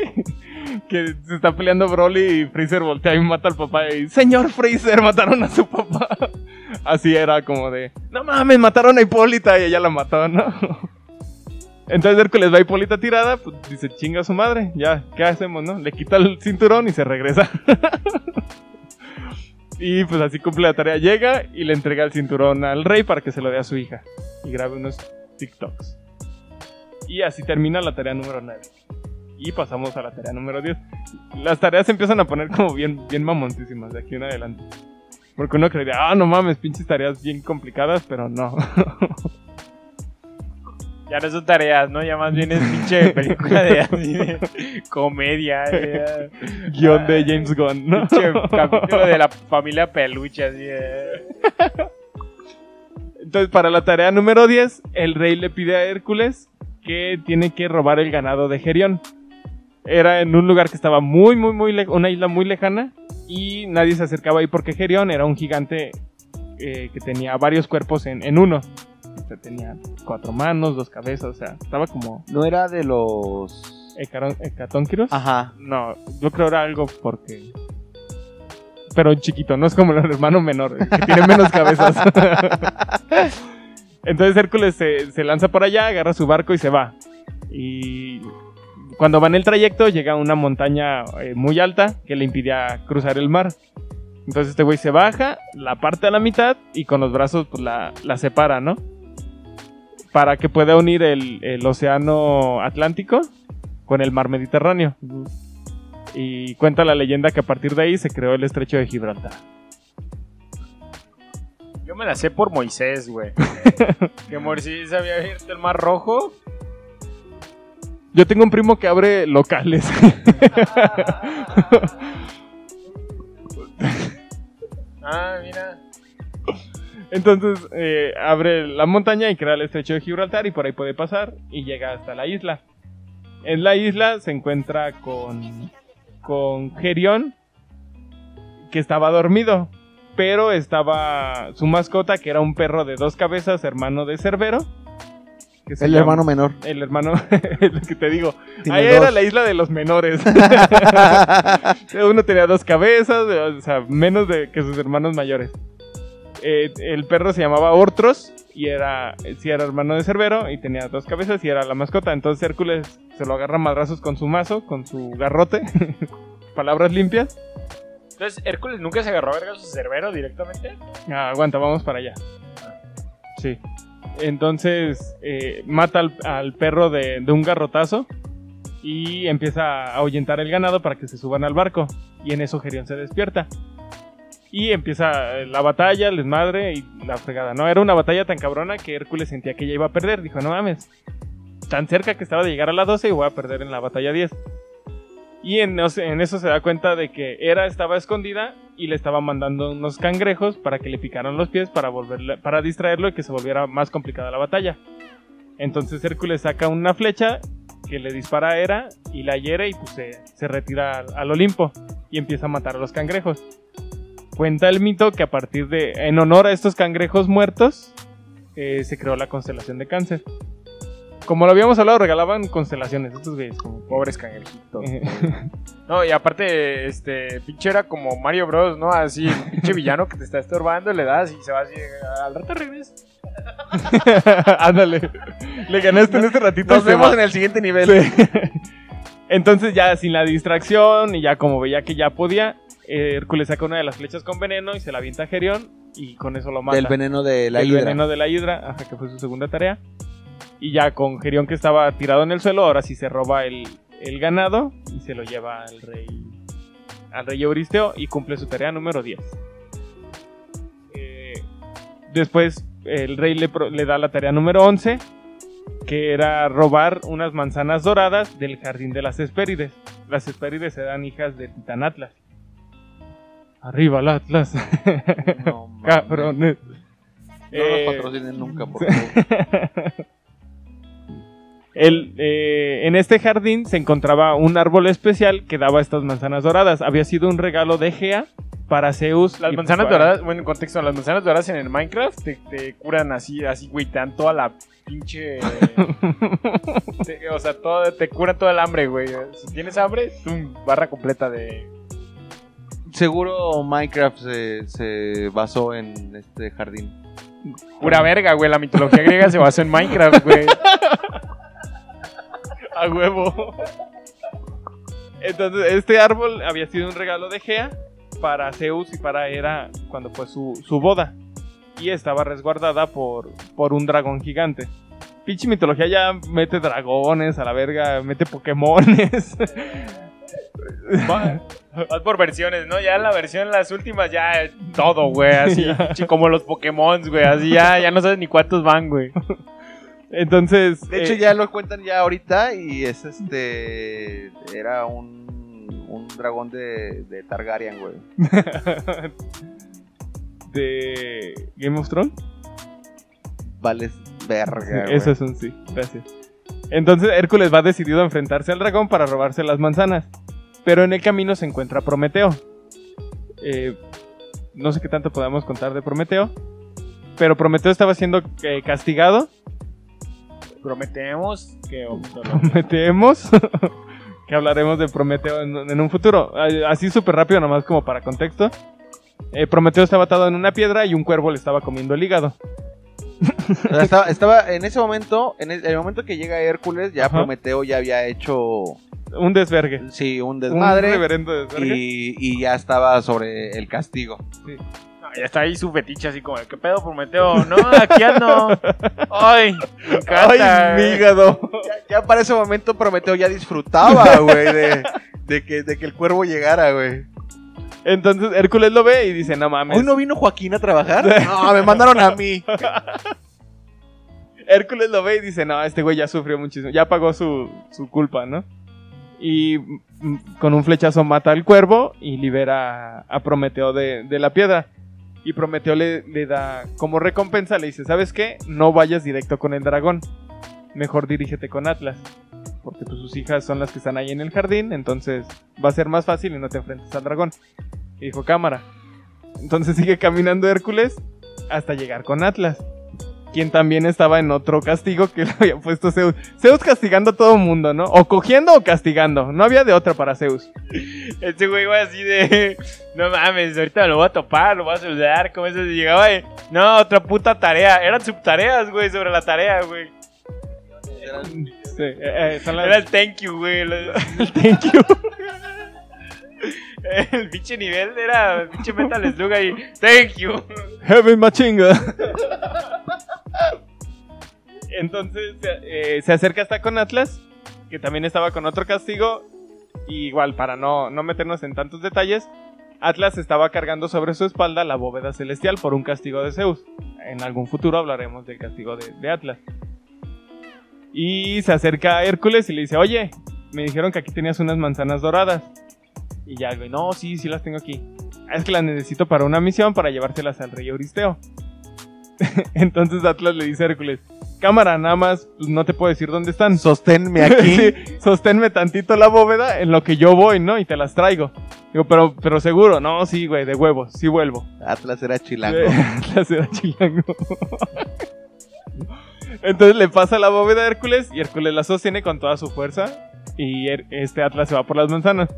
Que se está peleando Broly y Freezer voltea y mata al papá y Señor Freezer, mataron a su papá. Así era como de No mames, mataron a Hipólita y ella la mató, ¿no? Entonces Hércules va a Hipólita tirada, pues dice chinga a su madre, ya, ¿qué hacemos, no? Le quita el cinturón y se regresa. y pues así cumple la tarea, llega y le entrega el cinturón al rey para que se lo dé a su hija y grabe unos TikToks. Y así termina la tarea número 9. Y pasamos a la tarea número 10. Las tareas se empiezan a poner como bien, bien mamoncísimas de aquí en adelante. Porque uno creería, ah, no mames, pinches tareas bien complicadas, pero no. Ya no son tareas, ¿no? Ya más bien es pinche película de, así de comedia. eh. Guión de James Gunn, ¿no? Pinche capítulo de la familia peluche, así de... Entonces, para la tarea número 10, el rey le pide a Hércules que tiene que robar el ganado de Gerión. Era en un lugar que estaba muy, muy, muy lejos, una isla muy lejana, y nadie se acercaba ahí porque Gerión era un gigante eh, que tenía varios cuerpos en, en uno. O sea, tenía cuatro manos, dos cabezas, o sea, estaba como No era de los. Hecatónquiros. Ajá. No, yo creo era algo porque. Pero chiquito, no es como el hermano menor, que tiene menos cabezas. Entonces Hércules se, se lanza por allá, agarra su barco y se va. Y cuando va en el trayecto, llega a una montaña eh, muy alta que le impide cruzar el mar. Entonces este güey se baja, la parte a la mitad y con los brazos pues, la, la separa, ¿no? Para que pueda unir el, el océano Atlántico con el mar Mediterráneo. Y cuenta la leyenda que a partir de ahí se creó el estrecho de Gibraltar. Yo me la sé por Moisés, güey. que Moisés había abierto el mar rojo. Yo tengo un primo que abre locales. Ah, mira. Entonces eh, abre la montaña y crea el estrecho de Gibraltar y por ahí puede pasar y llega hasta la isla. En la isla se encuentra con, con Gerión, que estaba dormido, pero estaba su mascota, que era un perro de dos cabezas, hermano de Cerbero. Que se El llama- hermano menor. El hermano, lo que te digo. Tiene Ahí dos. era la isla de los menores. Uno tenía dos cabezas, o sea, menos de que sus hermanos mayores. Eh, el perro se llamaba Ortros y era, sí era hermano de Cerbero y tenía dos cabezas y era la mascota. Entonces Hércules se lo agarra a madrazos con su mazo, con su garrote, palabras limpias. Entonces, Hércules nunca se agarró a vergas a Cerbero directamente. Ah, aguanta, vamos para allá. Sí. Entonces eh, mata al, perro de, de un garrotazo y empieza a ahuyentar el ganado para que se suban al barco. Y en eso Gerión se despierta. Y empieza eh, la batalla, el desmadre y la fregada. No, era una batalla tan cabrona que Hércules sentía que ya iba a perder. Dijo, no mames, tan cerca que estaba de llegar a la 12 y voy a perder en la batalla 10. Y en, eso se da cuenta de que Hera estaba escondida y le estaba mandando unos cangrejos para que le picaran los pies para, para distraerlo y que se volviera más complicada la batalla. Entonces Hércules saca una flecha que le dispara a Hera y la hiere y pues se, retira al, al Olimpo y empieza a matar a los cangrejos. Cuenta el mito que a partir de, en honor a estos cangrejos muertos, eh, se creó la constelación de cáncer. Como lo habíamos hablado, regalaban constelaciones, estos güeyes. Como, Pobres cangrejitos. No, y aparte, este, pinche era como Mario Bros, ¿no? Así, el pinche villano que te está estorbando, le das y se va así, al rato regresa. Ándale. Le ganaste en este ratito. Nos vemos va. en el siguiente nivel. Sí. Entonces ya sin la distracción y ya como veía que ya podía, Hércules saca una de las flechas con veneno y se la avienta a Gerión y con eso lo mata. Del veneno de la Del hidra. veneno de la hidra, ajá, que fue su segunda tarea. Y ya con Gerión que estaba tirado en el suelo, ahora sí se roba el, el ganado y se lo lleva al rey al rey Euristeo y cumple su tarea número 10. Eh, después el rey le, le da la tarea número 11, que era robar unas manzanas doradas del jardín de las Hespérides. Las Hespérides eran hijas de Titán Atlas. Arriba el Atlas. No. Cabrones. No Eh, nos patrocinen nunca, por favor. El, eh, en este jardín se encontraba un árbol especial que daba estas manzanas doradas. Había sido un regalo de Gea para Zeus. Las manzanas para- doradas, bueno, en contexto, las manzanas doradas en el Minecraft te, te curan así, así, güey, te dan toda la pinche... te- o sea, todo, te curan todo el hambre, güey. Si tienes hambre, tum, barra completa de... Seguro Minecraft se, se basó en este jardín. Pura verga, güey. La mitología griega se basó en Minecraft, güey. A huevo. Entonces, este árbol había sido un regalo de Gea para Zeus y para Hera cuando fue su, su boda. Y estaba resguardada por, por un dragón gigante. Pinche mitología ya mete dragones a la verga, mete Pokémones. Va- Vas por versiones, ¿no? Ya la versión, las últimas, ya es todo, güey. Así, como los Pokémon, güey. Así ya, ya no sabes ni cuántos van, güey. Entonces. De hecho, eh, ya lo cuentan ya ahorita y es este. Era un, un dragón de, de Targaryen, güey. de Game of Thrones. Vales verga, güey. Eso es un sí, gracias. Entonces Hércules va decidido a enfrentarse al dragón para robarse las manzanas. Pero en el camino se encuentra Prometeo. Eh, no sé qué tanto podamos contar de Prometeo. Pero Prometeo estaba siendo eh, castigado. Prometemos que... Prometemos que hablaremos de Prometeo en, en un futuro. Así súper rápido, nomás como para contexto. Eh, Prometeo estaba atado en una piedra y un cuervo le estaba comiendo el hígado. O sea, estaba, estaba en ese momento, en el, el momento que llega Hércules, ya Ajá. Prometeo ya había hecho, Un desvergue. sí, un Un desmadre reverendo desvergue. y, y ya estaba sobre el castigo. No, ya está ahí su fetiche, así como, ¿qué pedo, Prometeo? No, aquí ando. Ay, me encanta. ¡Ay, mi hígado! Ya, ya para ese momento Prometeo ya disfrutaba, güey, de, de que, de que el cuervo llegara, güey. Entonces Hércules lo ve y dice, no mames. ¿Hoy no vino Joaquín a trabajar? No, me mandaron a mí. Hércules lo ve y dice, no, este güey ya sufrió muchísimo, ya pagó su, su culpa, ¿no? Y mm, con un flechazo mata al cuervo y libera a Prometeo de, de la piedra. Y Prometeo le, le da, como recompensa, le dice, ¿sabes qué? No vayas directo con el dragón. Mejor dirígete con Atlas. Porque pues, sus hijas son las que están ahí en el jardín, entonces va a ser más fácil y no te enfrentes al dragón. Y dijo, cámara. Entonces sigue caminando Hércules hasta llegar con Atlas. Quien también estaba en otro castigo que le había puesto Zeus. Zeus castigando a todo mundo, ¿no? O cogiendo o castigando. No había de otra para Zeus. Este güey iba así de. No mames, ahorita lo voy a topar, lo voy a saludar. Como eso llegaba y. No, otra puta tarea. Eran subtareas, güey, sobre la tarea, güey. Sí, eh, eh, son las- Era el thank you, güey. la- Thank you. El pinche nivel era el pinche Metal Slug ahí. Thank you. Heaven Machinga. Entonces eh, se acerca hasta con Atlas, que también estaba con otro castigo. Igual, para no, no meternos en tantos detalles, Atlas estaba cargando sobre su espalda la bóveda celestial por un castigo de Zeus. En algún futuro hablaremos del castigo de, de Atlas. Y se acerca a Hércules y le dice, oye, me dijeron que aquí tenías unas manzanas doradas. Y ya, güey, no, sí, sí las tengo aquí. "Ah, Es que las necesito para una misión para llevárselas al rey Euristeo. Entonces Atlas le dice a Hércules, cámara, nada más, pues, no te puedo decir dónde están. Sosténme aquí. Sí, sosténme tantito la bóveda en lo que yo voy, ¿no? Y te las traigo. Digo, pero, pero seguro, no, sí, güey, de huevos, sí vuelvo. Atlas era chilango. Atlas era chilango. Entonces le pasa la bóveda a Hércules y Hércules la sostiene con toda su fuerza y este Atlas se va por las manzanas.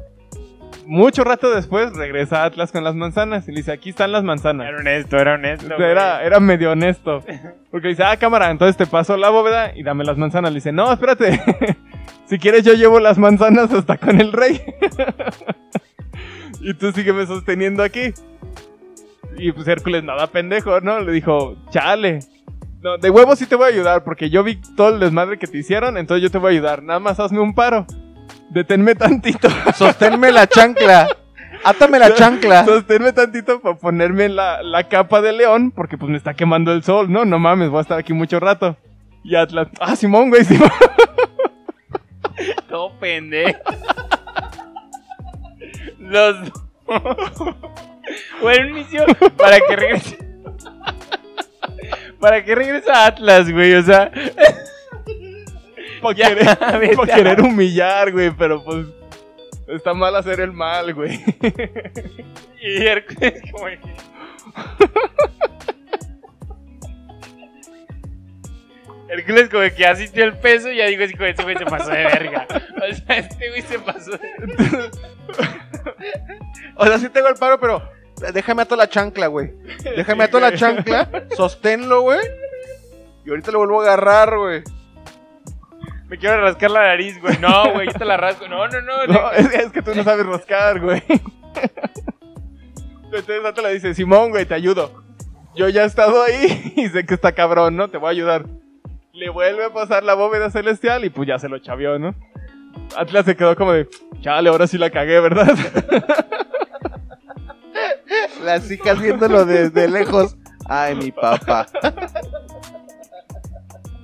Mucho rato después regresa Atlas con las manzanas y le dice, aquí están las manzanas. Era honesto, era honesto. Era, medio honesto. Porque dice, ah, cámara, entonces te paso la bóveda y dame las manzanas. Le dice, no, espérate. si quieres yo llevo las manzanas hasta con el rey. y tú sígueme sosteniendo aquí. Y pues Hércules, nada pendejo, ¿no? Le dijo, chale. No, de huevo sí te voy a ayudar porque yo vi todo el desmadre que te hicieron, entonces yo te voy a ayudar. Nada más hazme un paro. Deténme tantito. Sosténme la chancla. Átame la chancla. Sosténme tantito para ponerme la, la capa de león, porque pues me está quemando el sol, ¿no? No mames, voy a estar aquí mucho rato. Y Atlas, ah, Simón, güey, Simón. Todo pendejo. Los. bueno, un inicio para que regrese. para que regrese a Atlas, güey, o sea. Ya, querer, a- querer humillar, güey, pero pues está mal hacer el mal, güey. Y Hércules, como que. Hércules como que ya sintió el peso y ya como este güey se pasó de verga. O sea, este güey se pasó de... O sea, sí tengo el paro, pero déjame ato la chancla, güey. Déjame ato la chancla, sosténlo, güey. Y ahorita lo vuelvo a agarrar, güey. Me quiero rascar la nariz, güey. No, güey, yo te la rasco. No, no, no. No, es, es que tú no sabes roscar, güey. Entonces Atlas le dice, Simón, güey, te ayudo. Yo ya he estado ahí y sé que está cabrón, ¿no? Te voy a ayudar. Le vuelve a pasar la bóveda celestial y pues ya se lo chavió, ¿no? Atlas se quedó como de, chale, ahora sí la cagué, ¿verdad? Las hijas viéndolo desde lejos. Ay, mi papá.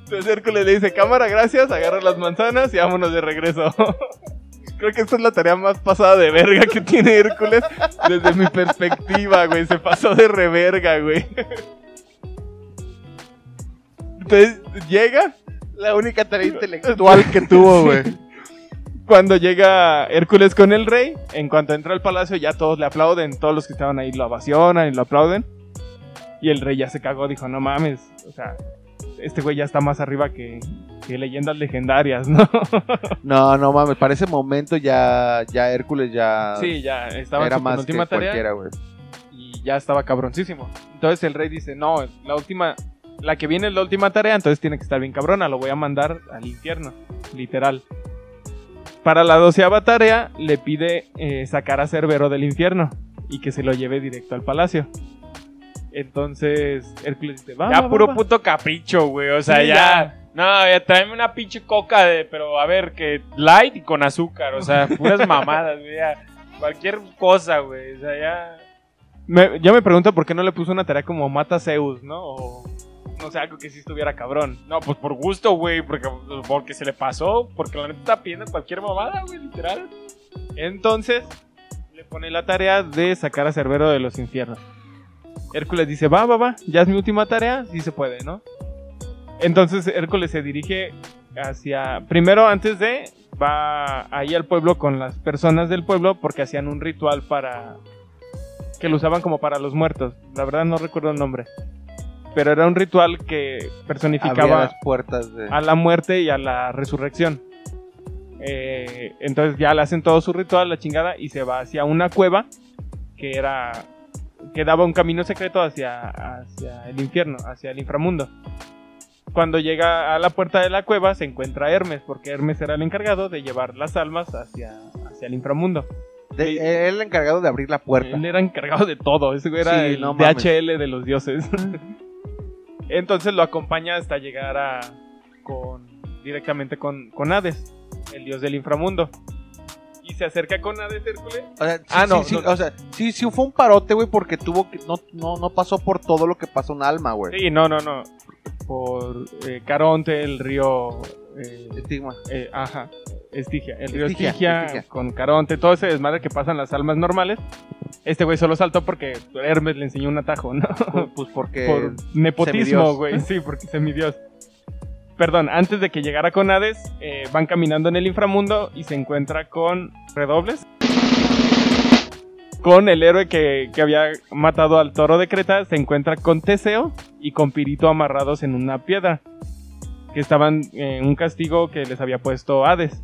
Entonces Hércules le dice, cámara, gracias, agarra las manzanas y vámonos de regreso. Creo que esta es la tarea más pasada de verga que tiene Hércules desde mi perspectiva, güey. Se pasó de reverga, güey. Entonces llega, La única tarea intelectual que tuvo, güey. cuando llega Hércules con el rey, en cuanto entra al palacio ya todos le aplauden, todos los que estaban ahí lo ovacionan y lo aplauden. Y el rey ya se cagó, dijo, no mames, o sea, este güey ya está más arriba que, que leyendas legendarias, ¿no? No, no mames, para ese momento ya, ya Hércules ya Sí, ya estaba era en su más que última tarea cualquiera, güey. y ya estaba cabroncísimo. Entonces el rey dice, no, la última, la que viene es la última tarea, entonces tiene que estar bien cabrona, lo voy a mandar al infierno, literal. Para la doceava tarea le pide eh, sacar a Cerbero del infierno y que se lo lleve directo al palacio. Entonces Hércules dice, va, Ya va, puro va, va". puto capricho, güey. O sea, Sí, ya... No, ya tráeme una pinche coca de... Pero a ver, que light y con azúcar. O sea, puras mamadas, güey. ya. Cualquier cosa, güey. O sea, ya... Me- ya me pregunto por qué no le puso una tarea como mata a Zeus, ¿no? O no sé, algo que sí estuviera cabrón. No, pues por gusto, güey. Porque, porque se le pasó. Porque la neta está pidiendo cualquier mamada, güey. Literal. Entonces, le pone la tarea de sacar a Cerbero de los infiernos. Hércules dice, va, va, va, ya es mi última tarea, sí se puede, ¿no? Entonces Hércules se dirige hacia... Primero, antes de, va ahí al pueblo con las personas del pueblo porque hacían un ritual para... que lo usaban como para los muertos. La verdad no recuerdo el nombre. Pero era un ritual que personificaba las puertas de... a la muerte y a la resurrección. Eh, entonces ya le hacen todo su ritual, la chingada, y se va hacia una cueva que era que daba un camino secreto hacia, hacia el infierno, hacia el inframundo. Cuando llega a la puerta de la cueva se encuentra Hermes, porque Hermes era el encargado de llevar las almas hacia, hacia el inframundo. De- él era el encargado de abrir la puerta. Él era encargado de todo. Güey era Sí, el no mames. DHL de los dioses. Entonces lo acompaña hasta llegar a. con. directamente con, con Hades, el dios del inframundo. Y se acerca con Hades Hércules. O sea, sí, Ah, no, sí, sí, no. o sea, sí, sí fue un parote, güey, porque tuvo que, no, no, no pasó por todo lo que pasa un alma, güey. Sí, no, no, no. Por eh, Caronte, el río. eh, Estigma. eh, ajá. Estigia. El río Estigia, Estigia, Estigia. con Caronte, todo ese desmadre que pasan las almas normales. Este güey solo saltó porque Hermes le enseñó un atajo, ¿no? Pues, pues porque por nepotismo, güey. Sí, porque semidios. Perdón, antes de que llegara con Hades, eh, van caminando en el inframundo y se encuentra con redobles. Con el héroe que, que había matado al toro de Creta, se encuentra con Teseo y con Pirito amarrados en una piedra. Que estaban en un castigo que les había puesto Hades.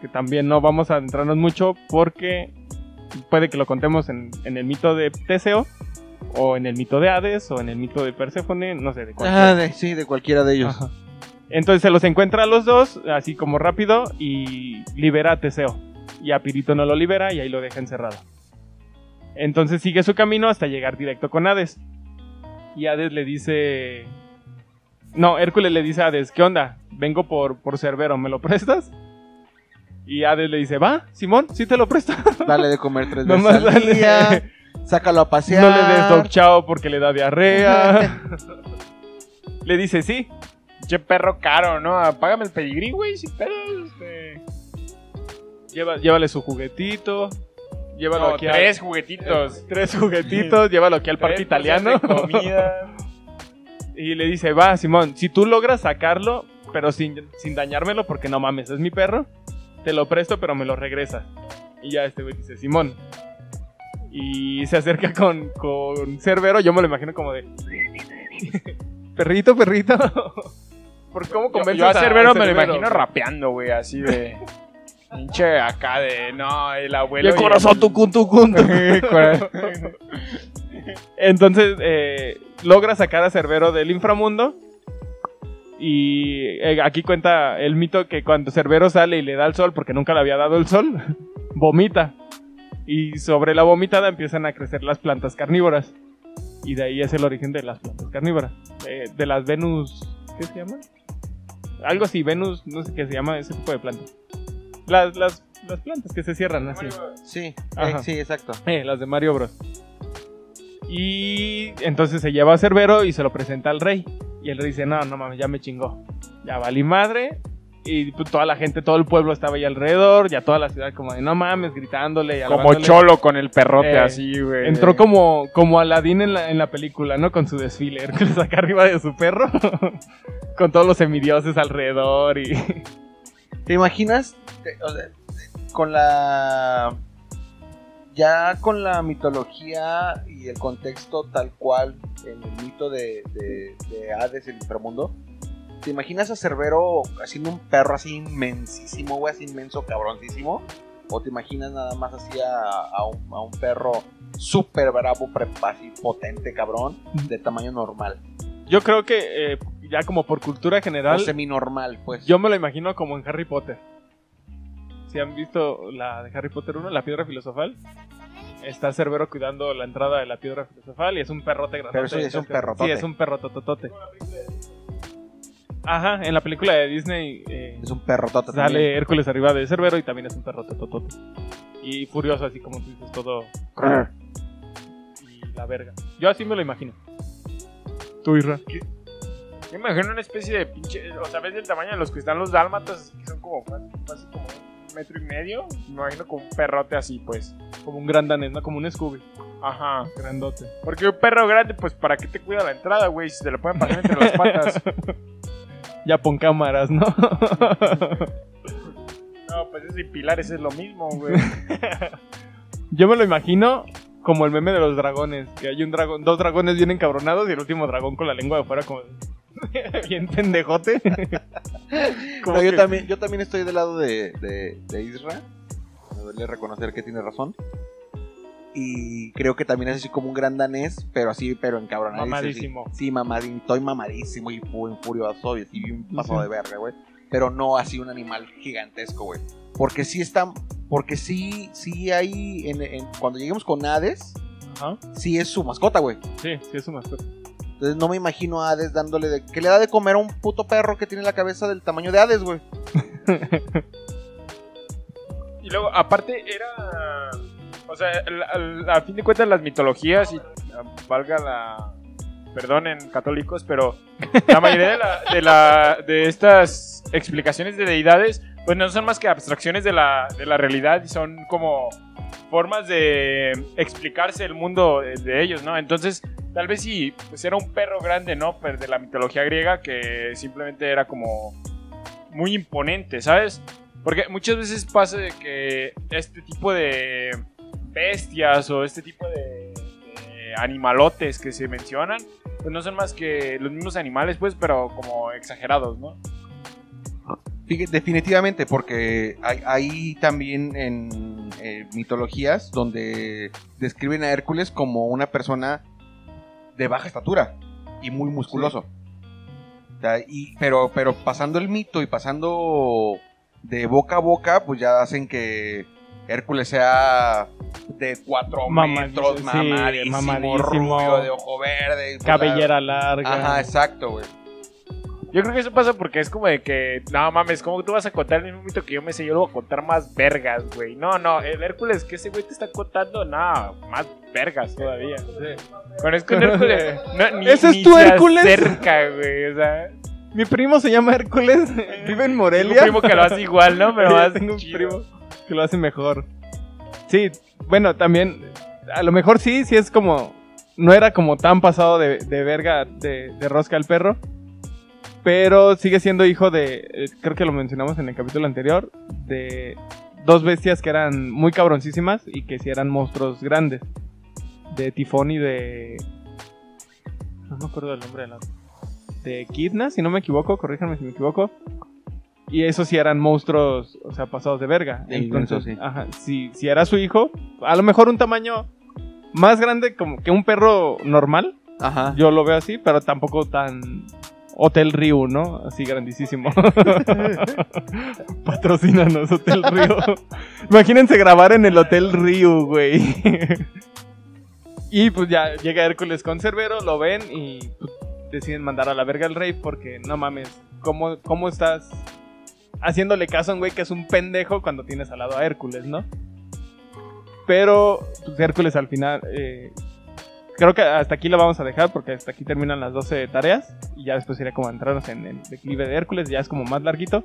Que también no vamos a adentrarnos mucho porque puede que lo contemos en, en el mito de Teseo, o en el mito de Hades, o en el mito de Perséfone, no sé, de cualquiera. Ah, de- sí, de cualquiera de ellos. Ajá. Entonces se los encuentra a los dos, así como rápido, y libera a Teseo. Y a Pirito no lo libera y ahí lo deja encerrado. Entonces sigue su camino hasta llegar directo con Hades. Y Hades le dice... No, Hércules le dice a Hades, ¿qué onda? Vengo por, por Cerbero, ¿me lo prestas? Y Hades le dice, va, Simón, sí te lo presto. Dale de comer tres veces Nomás al dale. día, sácalo a pasear. No le des dog chao porque le da diarrea. le dice, sí, Che perro caro, ¿no? Págame el pedigrí, güey, sin pedos. este. Lleva, llévale su juguetito. Llévalo No, aquí tres juguetitos. tres juguetitos. llévalo aquí al parque italiano. comida. y le dice, va, Simón, si tú logras sacarlo, pero sin, sin dañármelo, porque no mames, es mi perro, te lo presto, pero me lo regresas. Y ya este güey dice, Simón. Y se acerca con, con Cerbero, yo me lo imagino como de... perrito, perrito. ¿Por cómo Yo, convences yo a Cerbero me lo imagino rapeando, güey, así de. Pinche acá de. No, el abuelo. Y el corazón tucun tucun. Entonces eh, logra sacar a Cerbero del inframundo. Y eh, aquí cuenta el mito que cuando Cerbero sale y le da el sol, porque nunca le había dado el sol, vomita. Y sobre la vomitada empiezan a crecer las plantas carnívoras. Y de ahí es el origen de las plantas carnívoras. De, de las Venus. ¿Qué se llama? Algo así, Venus, no sé qué se llama ese tipo de plantas. Las, las, las plantas que se cierran así. Sí, eh, sí, exacto. Eh, las de Mario Bros. Y entonces se lleva a Cerbero y se lo presenta al rey. Y el rey dice, no, no mames, ya me chingó. Ya valí madre. Y pues, toda la gente, todo el pueblo estaba ahí alrededor. Ya toda la ciudad como de, no mames, gritándole. y Como cholo con el perrote Eh, así, güey. Entró como, como Aladín en la, en la película, ¿no? Con su desfile. Hércules acá arriba de su perro. con todos los semidioses alrededor y... ¿Te imaginas? O sea, con la. Ya con la mitología y el contexto tal cual en el mito de, de, de Hades, el inframundo. ¿Te imaginas a Cerbero haciendo un perro así inmensísimo, güey, así inmenso, cabroncísimo? ¿O te imaginas nada más así a, a un, a un perro súper bravo, así potente, cabrón, de tamaño normal? Yo creo que eh, ya como por cultura O general... semi-normal, pues. Yo me lo imagino como en Harry Potter. Si han visto la de Harry Potter 1, la piedra filosofal, está Cerbero cuidando la entrada de la piedra filosofal y es un perrote grande. Pero eso es un perrotote. Sí, es un perrotototote. Ajá, en la película de Disney eh, Es un perro sale Hércules arriba de Cerbero y también es un perrotototote. Y furioso, así como tú dices, todo. Y la verga. Yo así me lo imagino. Tú, Isra. Yo me imagino una especie de pinche. O sea, ves el tamaño de los que están los dálmatas, que son como casi, casi como un metro y medio. Me imagino como un perrote así, pues. Como un gran danés, ¿no? Como un Scooby. Ajá. Grandote. Porque un perro grande, pues, ¿para qué te cuida la entrada, güey? Si te lo pueden pasar entre las patas. Ya pon cámaras, ¿no? No, pues ese y pilares es lo mismo, güey. Yo me lo imagino como el meme de los dragones, que hay un dragón, dos dragones bien encabronados y el último dragón con la lengua de fuera como bien pendejote. Como No, yo, que- también, yo también estoy del lado de, de, de Isra. Me duele reconocer que tiene razón. Y creo que también es así como un gran danés, pero así, pero encabronadísimo. Mamadísimo. Sí, sí mamadísimo. Estoy mamadísimo y fu- furioso y así bien paso Sí. de verga, güey. Pero no así un animal gigantesco, güey. Porque sí está Porque sí, sí hay, en- en- cuando lleguemos con Hades, Ajá. sí es su mascota, güey. Sí, sí es su mascota. Entonces no me imagino a Hades dándole de... ¿Qué le da de comer a un puto perro que tiene la cabeza del tamaño de Hades, güey? Y luego, aparte, era. O sea, a fin de cuentas, las mitologías, y ah, valga la. Perdonen, católicos, pero la mayoría de, la- de, estas explicaciones de deidades, pues no son más que abstracciones de la, de la realidad y son como formas de explicarse el mundo de, ellos, ¿no? Entonces, tal vez sí, pues era un perro grande, ¿no? Pero de la mitología griega que simplemente era como muy imponente, ¿sabes? Porque muchas veces pasa de que este tipo de bestias o este tipo de, de animalotes que se mencionan, pues no son más que los mismos animales, pues, pero como exagerados, ¿no? Definitivamente, porque hay, hay también en eh, mitologías donde describen a Hércules como una persona de baja estatura y muy musculoso. O sea, y- pero, pero pasando el mito y pasando de boca a boca, pues ya hacen que Hércules sea de cuatro Mamadísimo, metros, sí, mamadísimo, mamadísimo. rubio, de ojo verde. pues, Cabellera larga. Ajá, exacto, güey. Yo creo que eso pasa porque es como de que, no mames, ¿cómo tú vas a contar el mismo mito que yo me sé? Yo lo voy a contar más vergas, güey. No, no, el Hércules que ese güey te está contando, no, más vergas todavía. Con es con Hércules, no, ni, ¿Ese es ni tu Hércules? acerca, güey, o sea. Mi primo se llama Hércules, vive en Tengo Morelia. un primo que lo hace igual, ¿no? Pero más tengo un chido. primo que lo hace mejor. Sí, bueno, también, a lo mejor sí, sí es como, no era como tan pasado de, de verga, de, de rosca el perro, pero sigue siendo hijo de, eh, creo que lo mencionamos en el capítulo anterior, de dos bestias que eran muy cabroncísimas y que sí eran monstruos grandes, de Tifón y de... No me acuerdo del nombre de la... De Kidna, si no me equivoco, corríjanme si me equivoco. Y esos sí eran monstruos, o sea, pasados de verga. De Entonces, inmenso, sí. ajá, si, si era su hijo, a lo mejor un tamaño más grande como que un perro normal, Ajá. yo lo veo así, pero tampoco tan Hotel Ryu, ¿no? Así grandísimo. Patrocínanos, Hotel Ryu. Imagínense grabar en el Hotel Ryu, güey. y pues ya llega Hércules con Cerbero, lo ven y pues, deciden mandar a la verga al rey porque no mames, ¿cómo, cómo estás haciéndole caso a un güey que es un pendejo cuando tienes al lado a Hércules, ¿no? Pero pues, Hércules al final eh, creo que hasta aquí lo vamos a dejar porque hasta aquí terminan las 12 tareas y ya después iría como a entrarnos en el declive de Hércules, ya es como más larguito.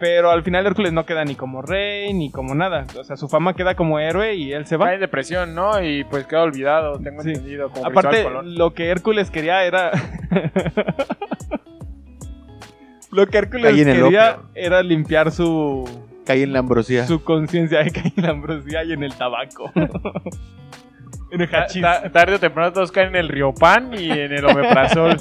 Pero al final Hércules no queda ni como rey ni como nada, o sea, su fama queda como héroe y él se Va en depresión, ¿no? Y pues queda olvidado, tengo Sí. entendido. Como Aparte, lo que Hércules quería era Lo que Hércules quería opio. era limpiar su Caí en la ambrosía. su conciencia de caer en la ambrosía y en el tabaco. en el hachís. ta- tarde o temprano todos caen en el Riopan y en el Omeprazol.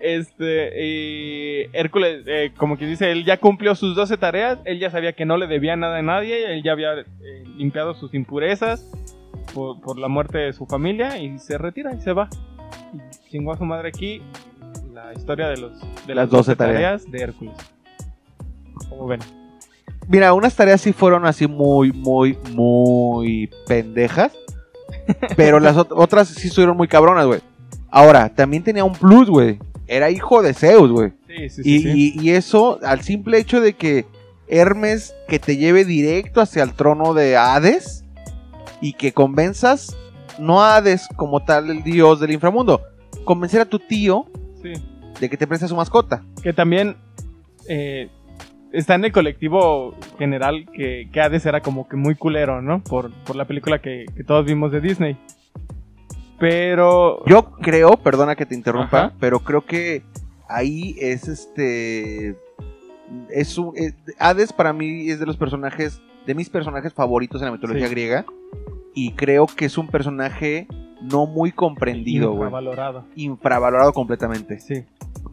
Este, y Hércules, eh, como que dice, él ya cumplió sus 12 tareas, él ya sabía que no le debía nada a nadie, él ya había eh, limpiado sus impurezas por, por la muerte de su familia y se retira y se va. Y chingó a su madre aquí la historia de, los, de Las 12 tareas. de Hércules. Como ven. Mira, unas tareas sí fueron así muy, muy, muy pendejas. pero las ot- otras sí estuvieron muy cabronas, güey. Ahora, también tenía un plus, güey. Era hijo de Zeus, güey. Sí, sí, Y, sí. sí. y- y eso, al simple hecho de que Hermes que te lleve directo hacia el trono de Hades y que convenzas, no a Hades como tal el dios del inframundo, convencer a tu tío Sí. de que te preste su mascota. Que también eh, está en el colectivo general que, que Hades era como que muy culero, ¿no? Por, por la película que, que todos vimos de Disney. Pero... Yo creo, perdona que te interrumpa, Ajá. pero creo que ahí es este. Es un, eh, Hades para mí es de los personajes, de mis personajes favoritos en la mitología Sí. griega. Y creo que es un personaje no muy comprendido, güey. Infravalorado. Infravalorado completamente. Sí.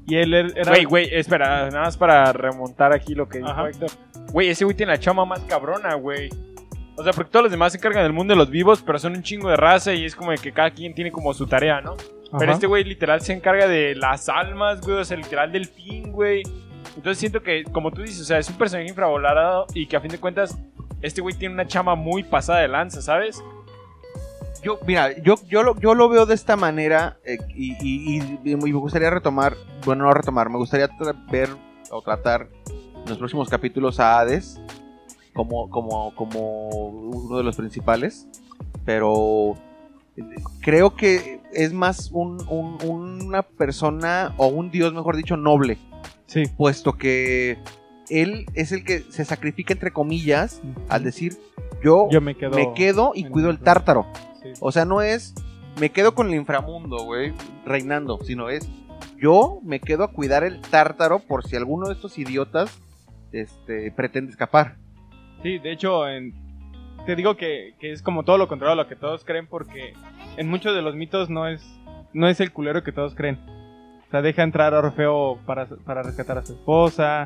Y él er- era... Güey, güey, espera, nada más para remontar aquí lo que dijo Ajá. Héctor. Güey, ese güey tiene la chama más cabrona, güey. O sea, porque todos los demás se encargan del mundo de los vivos, pero son un chingo de raza y es como de que cada quien tiene como su tarea, ¿no? Ajá. Pero este güey literal se encarga de las almas, güey, o sea, literal del fin, güey. Entonces siento que, como tú dices, o sea, es un personaje infravolado y que a fin de cuentas, este güey tiene una chama muy pasada de lanza, ¿sabes? Yo, mira, yo, yo, lo, yo lo veo de esta manera eh, y, y- y- y me gustaría retomar, bueno, no retomar, me gustaría ver o tratar en los próximos capítulos a Hades como, como, como uno de los principales, pero eh, creo que es más un- un- una persona o un dios, mejor dicho, noble, Sí. puesto que él es el que se sacrifica entre comillas al decir yo, Yo me quedo. me quedo y cuido el- el tártaro. Sí. O sea, no es me quedo con el inframundo, güey, reinando, sino es yo me quedo a cuidar el tártaro por si alguno de estos idiotas este, pretende escapar. Sí, de hecho, en- te digo que, que es como todo lo contrario a lo que todos creen, porque en muchos de los mitos no es, no es el culero que todos creen. O sea, deja entrar a Orfeo para, para rescatar a su esposa,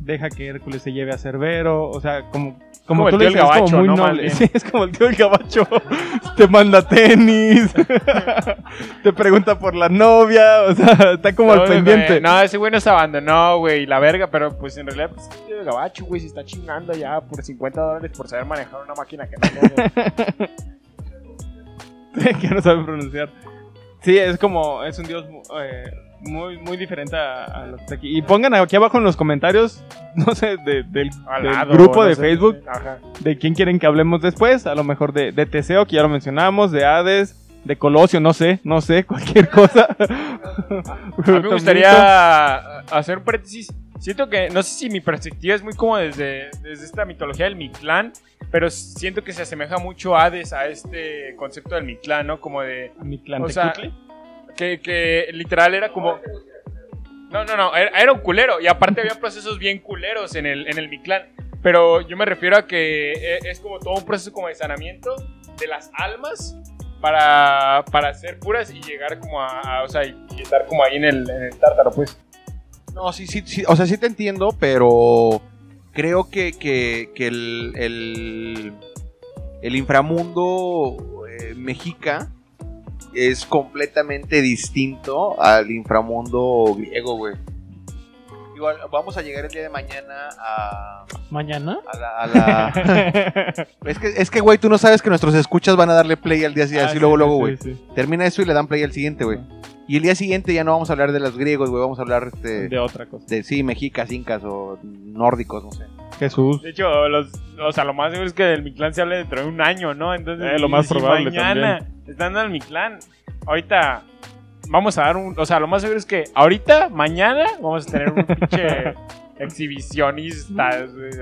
deja que Hércules se lleve a Cerbero, o sea, como, como, Como tú el le tío dices, del es como gabacho, muy ¿no? Noble. Sí, es como el tío del gabacho, te manda tenis, te pregunta por la novia, o sea, está como No, al güey, pendiente. No, ese güey nos abandonó, güey, la verga, pero pues en realidad, pues, este de gabacho, güey, se está chingando ya por 50 dólares por saber manejar una máquina que no que no saben pronunciar. Sí, es como, es un dios eh, muy, muy diferente a, a lo que está aquí. Y pongan aquí abajo en los comentarios, no sé, de- del, grupo no de sé, Facebook, Ajá. de quién quieren que hablemos después. A lo mejor de, de Teseo, que ya lo mencionamos, de Hades, de Colosio, no sé, no sé, cualquier cosa. A mí me gustaría hacer un paréntesis. Siento que, no sé si mi perspectiva es muy como desde, desde esta mitología del Mictlán, pero siento que se asemeja mucho a Hades a este concepto del Mictlán, ¿no? Como de, Mi clan O sea. Que, que literal era como... No, no, no, era, era un culero. Y aparte había procesos bien culeros en el, en el. Pero yo me refiero a que e- es como todo un proceso como de sanamiento de las almas para, para ser puras y llegar como a, o sea, y, estar como ahí en el, en el tártaro, pues. No, sí, sí, sí, o sea, sí te entiendo, pero creo que, que, que el, el, el inframundo eh, mexica es completamente distinto al inframundo griego, güey. Igual, vamos a llegar el día de mañana a, ¿Mañana? a la... a la- es, que, es que, güey, tú no sabes que nuestros escuchas van a darle play al día siguiente, Ah, así luego, luego, sí, güey. sí. Termina eso y le dan play al siguiente, güey. Y el día siguiente ya no vamos a hablar de los griegos, güey, vamos a hablar este, De otra cosa. de sí, mexicas, incas o nórdicos, no sé. Jesús. De hecho, los, o sea, lo más seguro es que del Mictlán se hable dentro de un año, ¿no? Entonces, Eh, lo más si probable mañana están en el Mictlán, ahorita vamos a dar un, o sea, lo más seguro es que ahorita, mañana, vamos a tener un pinche exhibicionista,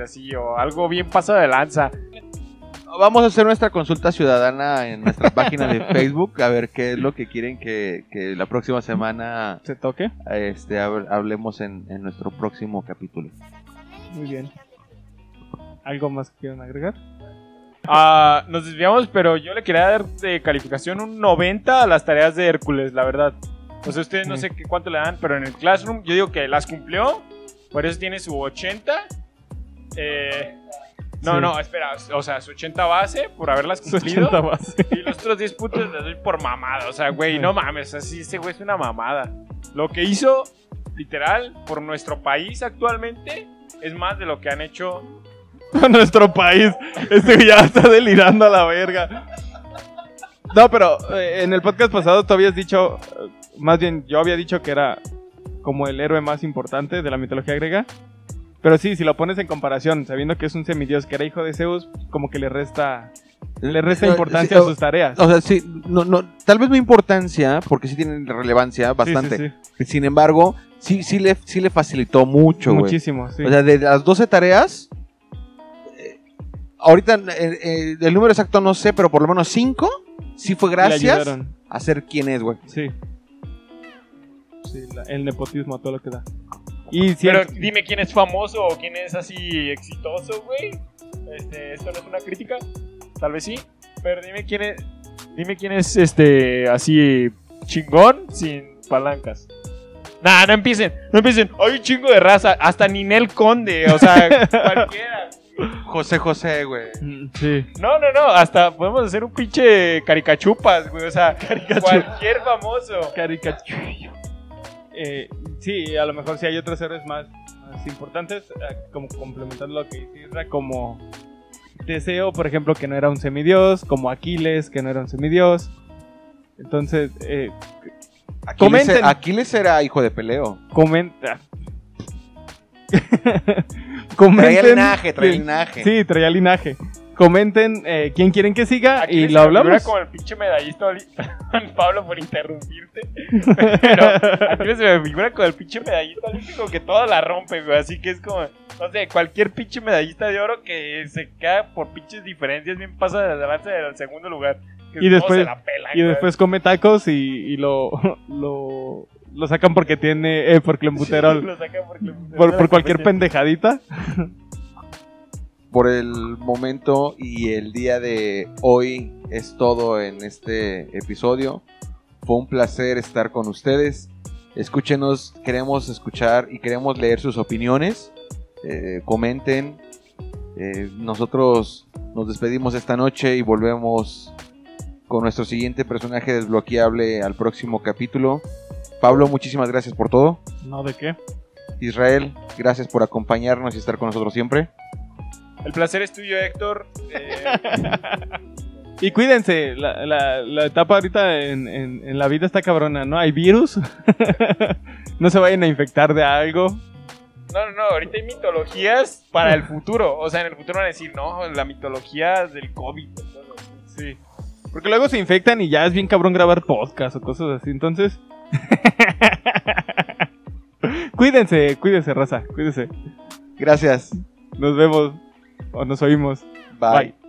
así, o algo bien pasado de lanza. Vamos a hacer nuestra consulta ciudadana en nuestra página de Facebook, a ver qué es lo que quieren que, que la próxima semana ¿Se toque? este, hab- hablemos en, en nuestro próximo capítulo. Muy bien. ¿Algo más que quieran agregar? Ah, nos desviamos, pero yo le quería dar de calificación un 90 a las tareas de Hércules, la verdad. O sea, ustedes no sé qué, cuánto le dan, pero en el Classroom yo digo que las cumplió, por eso tiene su 80. Eh, no, Sí. no, espera, o sea, su 80 base por haberlas Su cumplido. 80 base. Y los otros 10 puntos les doy por mamada. O sea, güey, no mames, así ese güey es una mamada. Lo que hizo, literal, por nuestro país actualmente, es más de lo que han hecho a nuestro país. Este ya está delirando a la verga. No, pero eh, en el podcast pasado tú habías dicho, eh, más bien yo había dicho que era como el héroe más importante de la mitología griega. Pero sí, si lo pones en comparación, sabiendo que es un semidios que era hijo de Zeus, como que le resta le resta importancia sí, a sus tareas. O sea, sí, no, no, tal vez no importancia, porque sí tienen relevancia sí, bastante. sí. Sin embargo, sí, sí, le, sí le facilitó mucho. Muchísimo, sí. O sea, de las 12 tareas, ahorita eh, eh, el número exacto no sé, pero por lo menos 5 sí fue gracias a ser quien es, güey. Sí. Sí, la- el nepotismo, todo lo que da. Y Pero dime quién es famoso o quién es así exitoso, güey. Este, esto no es una crítica, tal vez sí, pero dime quién es, dime quién es este así chingón sin palancas. Nah, no empiecen, no empiecen. Hay un chingo de raza, hasta Ninel Conde, o sea, cualquiera. José José, güey. Sí. No, no, no, hasta podemos hacer un pinche caricachupas, güey. O sea, cualquier famoso. Caricatura. Eh, sí, a lo mejor sí hay otros héroes más, más importantes, eh, como complementando lo que dice Isra, como Teseo, por ejemplo, que no era un semidios, como Aquiles, que no era un semidios. Entonces, eh, Aquiles, Comenten. Aquiles era hijo de Peleo. comenta. Traía Comenten. linaje, traía linaje. Sí, traía linaje. Comenten eh, quién quieren que siga Aquí y lo me figura hablamos. como el pinche medallista. Pablo por interrumpirte. Pero aquí se me figura como el pinche medallista olímpico que todo la rompe, güey. Así que es como, no sé, cualquier pinche medallista de oro que se queda por pinches diferencias bien pasa de avance del segundo lugar. Y después- se la pelan, Y después come tacos y, y lo, lo, lo sacan porque tiene, eh, por clenbuterol. Lo sacan por, por cualquier pendejadita. Por el momento y el día de hoy es todo en este episodio. Fue un placer estar con ustedes. Escúchenos, queremos escuchar y queremos leer sus opiniones. Eh, comenten. Eh, nosotros nos despedimos esta noche y volvemos con nuestro siguiente personaje desbloqueable al próximo capítulo. Pablo, muchísimas gracias por todo. No, ¿de qué? Israel, gracias por acompañarnos y estar con nosotros siempre. El placer es tuyo, Héctor. Eh, Y cuídense, la, la, la etapa ahorita en, en, en la vida está cabrona, ¿no? Hay virus. no se vayan a infectar de algo. No, no, no, ahorita hay mitologías para el futuro. O sea, en el futuro van a decir, no, la mitología del COVID. Sí. Porque luego se infectan y ya es bien cabrón grabar podcast o cosas así. Entonces. cuídense, cuídense, raza, cuídense. Gracias. Nos vemos o nos oímos. Bye. Bye.